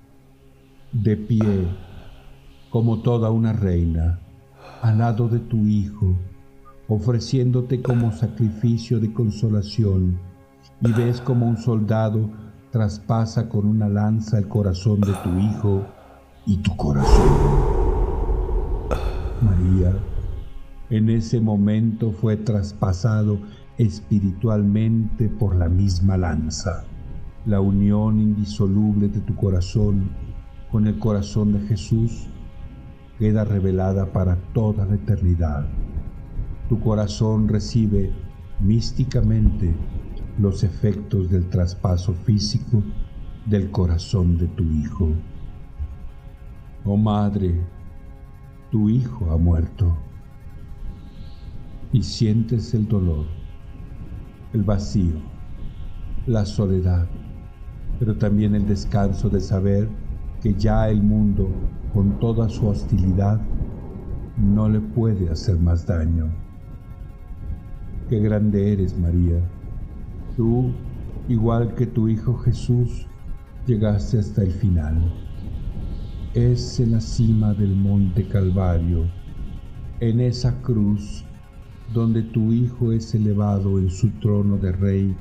de pie, como toda una reina, al lado de tu Hijo, ofreciéndote como sacrificio de consolación, y ves como un soldado traspasa con una lanza el corazón de tu Hijo y tu corazón. María, en ese momento fue traspasado espiritualmente por la misma lanza. La unión indisoluble de tu corazón con el corazón de Jesús queda revelada para toda la eternidad. Tu corazón recibe místicamente los efectos del traspaso físico del corazón de tu Hijo. Oh Madre, tu Hijo ha muerto y sientes el dolor, el vacío, la soledad, pero también el descanso de saber que ya el mundo, con toda su hostilidad, no le puede hacer más daño. Qué grande eres, María. Tú, igual que tu Hijo Jesús, llegaste hasta el final. Es en la cima del monte Calvario, en esa cruz donde tu Hijo es elevado en su trono de rey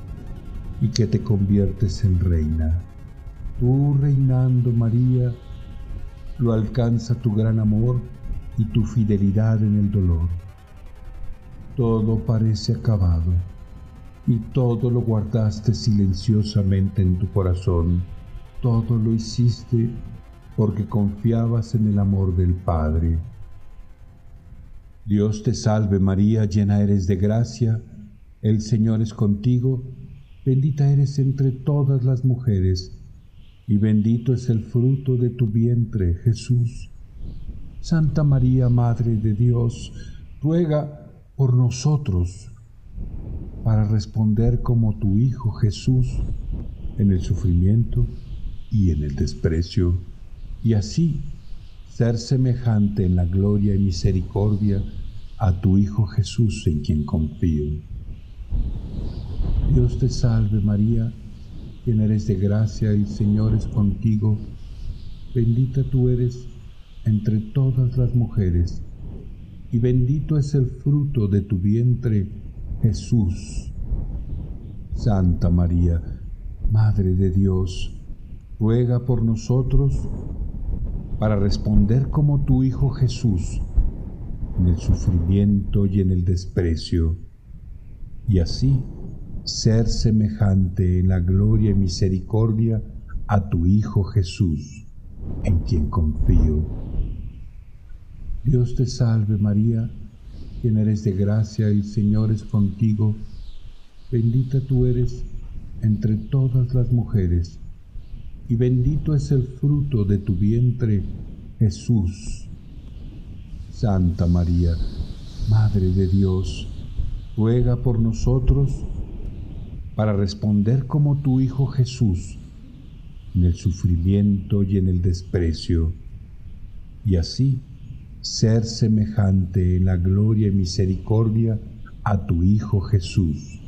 y que te conviertes en reina. Tú reinando María, lo alcanza tu gran amor y tu fidelidad en el dolor. Todo parece acabado. y todo lo guardaste silenciosamente en tu corazón. Todo lo hiciste porque confiabas en el amor del Padre. Dios te salve María, llena eres de gracia, el Señor es contigo, bendita eres entre todas las mujeres, y bendito es el fruto de tu vientre, Jesús. Santa María, Madre de Dios, ruega por nosotros para responder como tu Hijo Jesús en el sufrimiento y en el desprecio, y así ser semejante en la gloria y misericordia a tu Hijo Jesús en quien confío. Dios te salve María, quien eres de gracia, el Señor es contigo, bendita tú eres entre todas las mujeres, y bendito es el fruto de tu vientre, Jesús. Santa María, Madre de Dios, ruega por nosotros para responder como tu Hijo Jesús en el sufrimiento y en el desprecio, y así ser semejante en la gloria y misericordia a tu Hijo Jesús, en quien confío. Dios te salve María, quien eres de gracia y Señor es contigo, bendita tú eres entre todas las mujeres, y bendito es el fruto de tu vientre, Jesús. Santa María, Madre de Dios, ruega por nosotros para responder como tu Hijo Jesús en el sufrimiento y en el desprecio, y así ser semejante en la gloria y misericordia a tu Hijo Jesús,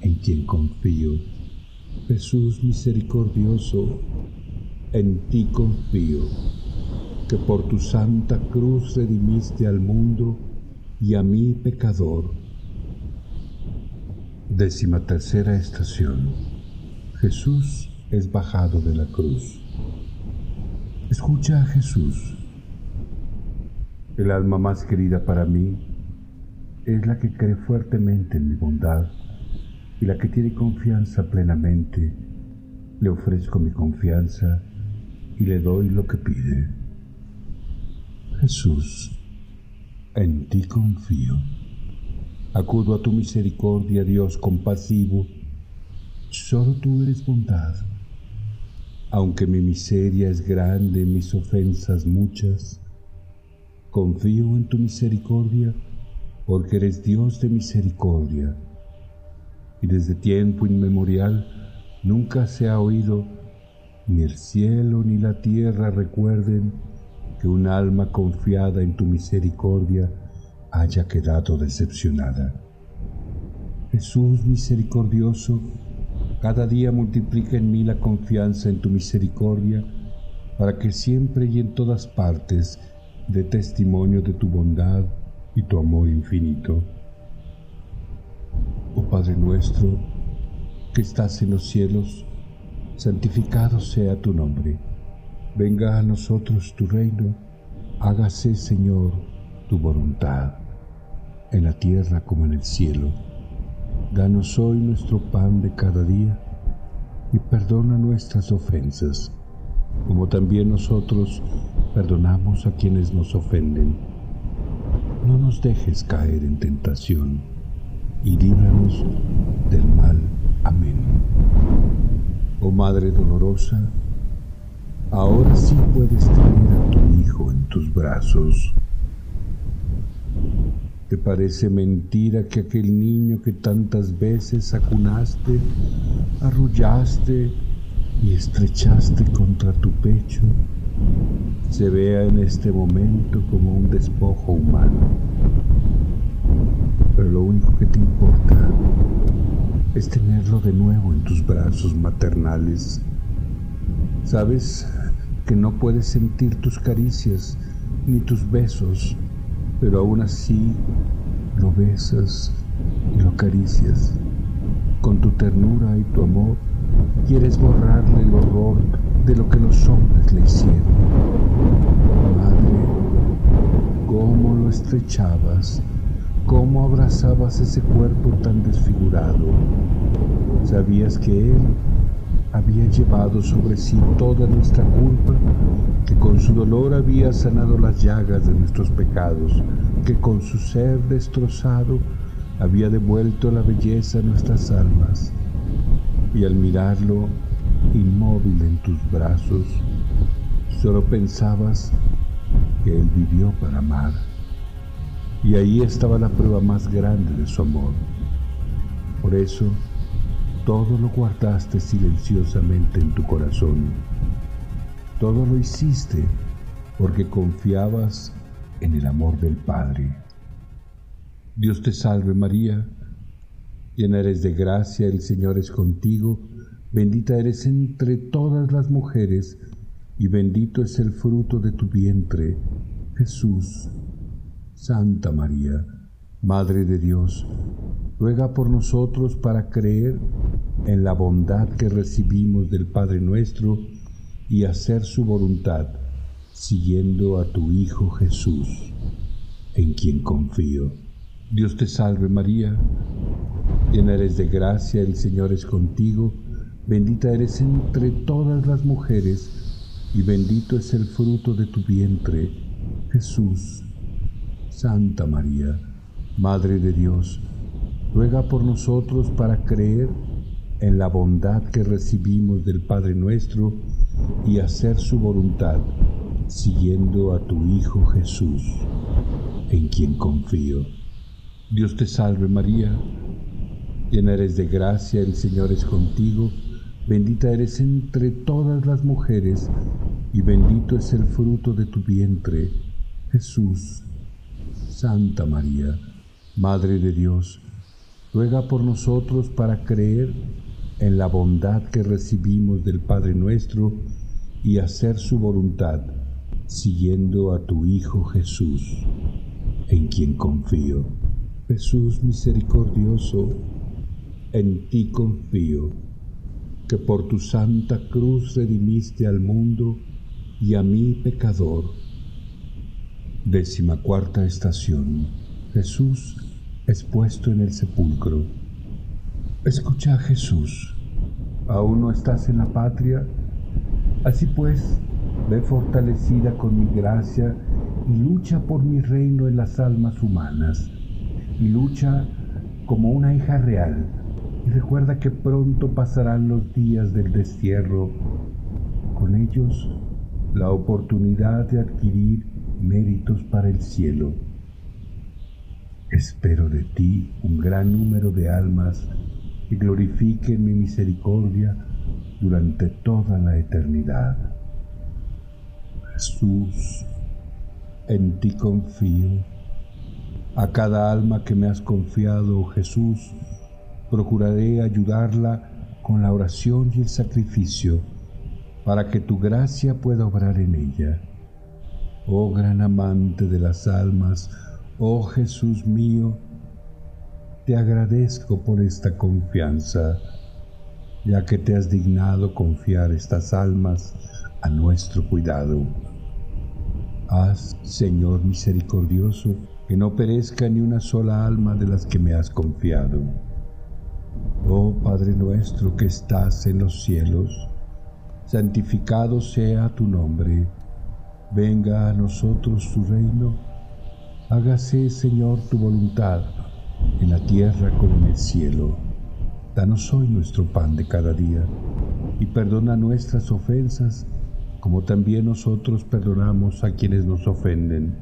en quien confío. Jesús misericordioso, en ti confío, que por tu santa cruz redimiste al mundo y a mí pecador. Décima tercera estación. Jesús es bajado de la cruz. Escucha a Jesús el alma más querida para mí es la que cree fuertemente en mi bondad y la que tiene confianza plenamente. Le ofrezco mi confianza y le doy lo que pide. Jesús, en ti confío. Acudo a tu misericordia, Dios compasivo. Solo tú eres bondad. Aunque mi miseria es grande, mis ofensas muchas, Confío en tu misericordia porque eres Dios de misericordia. Y desde tiempo inmemorial nunca se ha oído, ni el cielo ni la tierra recuerden que un alma confiada en tu misericordia haya quedado decepcionada. Jesús misericordioso, cada día multiplica en mí la confianza en tu misericordia, para que siempre y en todas partes de testimonio de tu bondad y tu amor infinito. Oh Padre nuestro, que estás en los cielos, santificado sea tu nombre. Venga a nosotros tu reino, hágase, Señor, tu voluntad, en la tierra como en el cielo. Danos hoy nuestro pan de cada día y perdona nuestras ofensas como también nosotros perdonamos a quienes nos ofenden. No nos dejes caer en tentación y líbranos del mal. Amén. Oh Madre dolorosa, ahora sí puedes tener a tu Hijo en tus brazos. ¿Te parece mentira que aquel niño que tantas veces acunaste, arrullaste, y estrechaste contra tu pecho se vea en este momento como un despojo humano. Pero lo único que te importa es tenerlo de nuevo en tus brazos maternales. Sabes que no puedes sentir tus caricias ni tus besos, pero aún así lo besas y lo acaricias. Con tu ternura y tu amor quieres borrarle el horror de lo que los hombres le hicieron. Madre, ¿cómo lo estrechabas, cómo abrazabas ese cuerpo tan desfigurado. Sabías que Él había llevado sobre sí toda nuestra culpa, que con su dolor había sanado las llagas de nuestros pecados, que con su ser destrozado había devuelto la belleza a nuestras almas. Y al mirarlo inmóvil en tus brazos, solo pensabas que Él vivió para amar. Y ahí estaba la prueba más grande de su amor. Por eso, todo lo guardaste silenciosamente en tu corazón. Todo lo hiciste porque confiabas en el amor del Padre. Dios te salve María, llena eres de gracia, el Señor es contigo, bendita eres entre todas las mujeres, y bendito es el fruto de tu vientre, Jesús. Santa María, Madre de Dios, ruega por nosotros para creer en la bondad que recibimos del Padre nuestro y hacer su voluntad, siguiendo a tu Hijo Jesús, en quien confío. Dios te salve María, llena eres de gracia, el Señor es contigo, bendita eres entre todas las mujeres, y bendito es el fruto de tu vientre, Jesús. Santa María, Madre de Dios, ruega por nosotros para creer en la bondad que recibimos del Padre nuestro y hacer su voluntad, siguiendo a tu Hijo Jesús, en quien confío. Dios te salve María, llena eres de gracia, el Señor es contigo, bendita eres entre todas las mujeres, y bendito es el fruto de tu vientre, Jesús. Santa María, Madre de Dios, ruega por nosotros para creer en la bondad que recibimos del Padre nuestro y hacer su voluntad, siguiendo a tu Hijo Jesús, en quien confío. Jesús misericordioso, en ti confío, que por tu santa cruz redimiste al mundo y a mí pecador. Décima cuarta estación. Jesús expuesto en el sepulcro. Escucha Jesús, aún no estás en la patria, así pues, ve fortalecida con mi gracia y lucha por mi reino en las almas humanas, y lucha como una hija real, y recuerda que pronto pasarán los días del destierro, con ellos la oportunidad de adquirir méritos para el cielo. Espero de ti un gran número de almas que glorifiquen mi misericordia durante toda la eternidad. Jesús, en ti confío. A cada alma que me has confiado, Jesús, procuraré ayudarla con la oración y el sacrificio para que tu gracia pueda obrar en ella. Oh gran amante de las almas, oh Jesús mío, te agradezco por esta confianza, ya que te has dignado confiar estas almas a nuestro cuidado. Haz, Señor misericordioso, que no perezca ni una sola alma de las que me has confiado. Oh Padre nuestro que estás en los cielos, santificado sea tu nombre, venga a nosotros tu reino, hágase Señor tu voluntad en la tierra como en el cielo. Danos hoy nuestro pan de cada día y perdona nuestras ofensas como también nosotros perdonamos a quienes nos ofenden.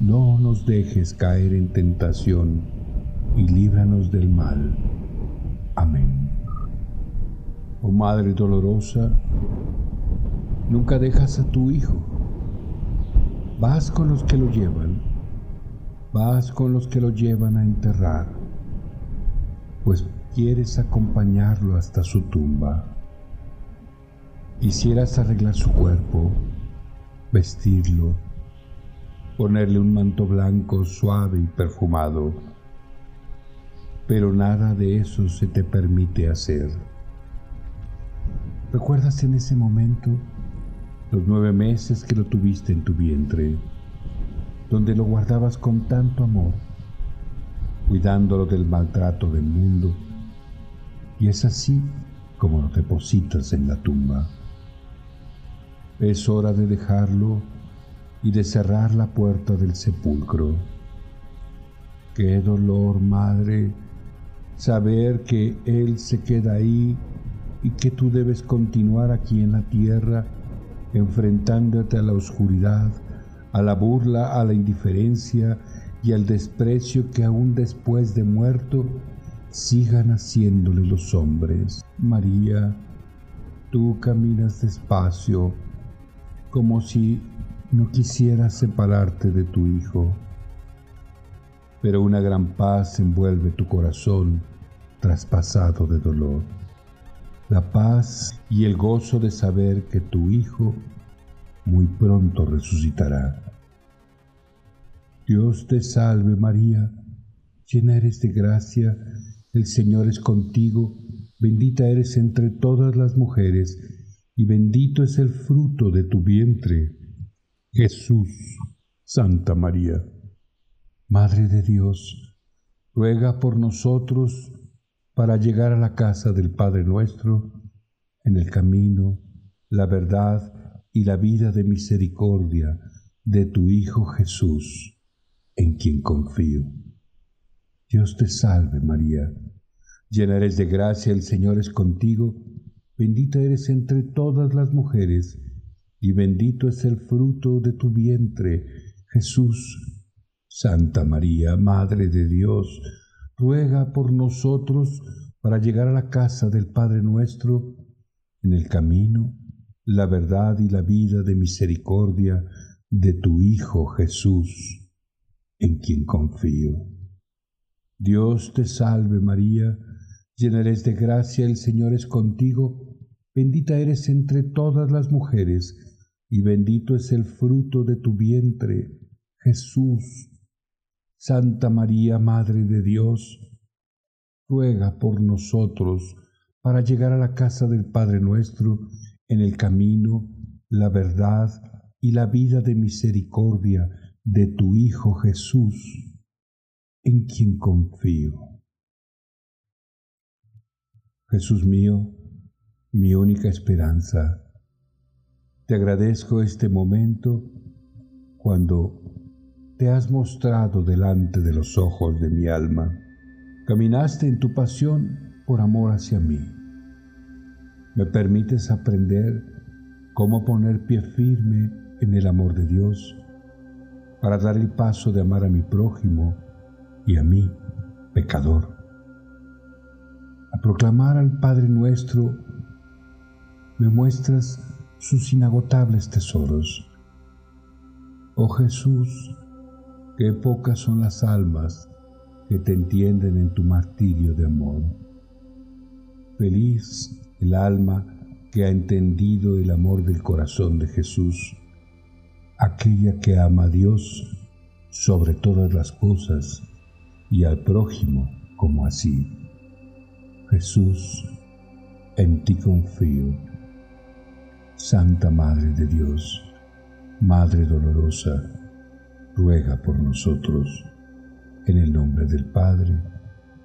No nos dejes caer en tentación y líbranos del mal. Amén. Oh Madre dolorosa, nunca dejas a tu Hijo. Vas con los que lo llevan, vas con los que lo llevan a enterrar, pues quieres acompañarlo hasta su tumba. Quisieras arreglar su cuerpo, vestirlo, ponerle un manto blanco suave y perfumado, pero nada de eso se te permite hacer. ¿Recuerdas en ese momento los nueve meses que lo tuviste en tu vientre? Donde lo guardabas con tanto amor, cuidándolo del maltrato del mundo, y es así como lo depositas en la tumba. Es hora de dejarlo y de cerrar la puerta del sepulcro. Qué dolor, madre, saber que Él se queda ahí y que tú debes continuar aquí en la tierra, enfrentándote a la oscuridad, a la burla, a la indiferencia y al desprecio que aún después de muerto sigan haciéndole los hombres. María, tú caminas despacio, como si no quisieras separarte de tu Hijo, pero una gran paz envuelve tu corazón traspasado de dolor. La paz y el gozo de saber que tu Hijo muy pronto resucitará. Dios te salve María, llena eres de gracia, el Señor es contigo, bendita eres entre todas las mujeres, y bendito es el fruto de tu vientre, Jesús. Santa María, Madre de Dios, ruega por nosotros para llegar a la casa del Padre nuestro, en el camino, la verdad y la vida de misericordia de tu Hijo Jesús, en quien confío. Dios te salve María, llena eres de gracia, el Señor es contigo, bendita eres entre todas las mujeres, y bendito es el fruto de tu vientre, Jesús. Santa María, Madre de Dios, ruega por nosotros para llegar a la casa del Padre nuestro, en el camino, la verdad y la vida de misericordia de tu Hijo Jesús, en quien confío. Dios te salve María, llena eres de gracia, el Señor es contigo, bendita eres entre todas las mujeres, y bendito es el fruto de tu vientre, Jesús. Santa María, Madre de Dios, ruega por nosotros para llegar a la casa del Padre nuestro en el camino, la verdad y la vida de misericordia de tu Hijo Jesús en quien confío. Jesús mío, mi única esperanza, te agradezco este momento cuando te has mostrado delante de los ojos de mi alma. Caminaste en tu pasión por amor hacia mí. Me permites aprender cómo poner pie firme en el amor de Dios para dar el paso de amar a mi prójimo y a mí, pecador. A proclamar al Padre nuestro, me muestras sus inagotables tesoros. Oh Jesús, qué pocas son las almas que te entienden en tu martirio de amor. Feliz el alma que ha entendido el amor del corazón de Jesús, aquella que ama a Dios sobre todas las cosas y al prójimo como así. Jesús, en ti confío. Santa Madre de Dios, Madre dolorosa, ruega por nosotros. En el nombre del Padre,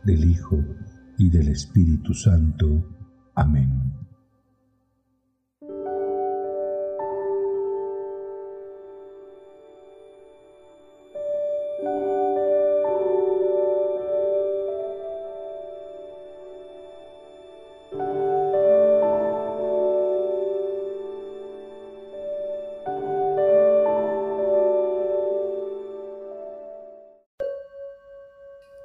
del Hijo y del Espíritu Santo. Amén.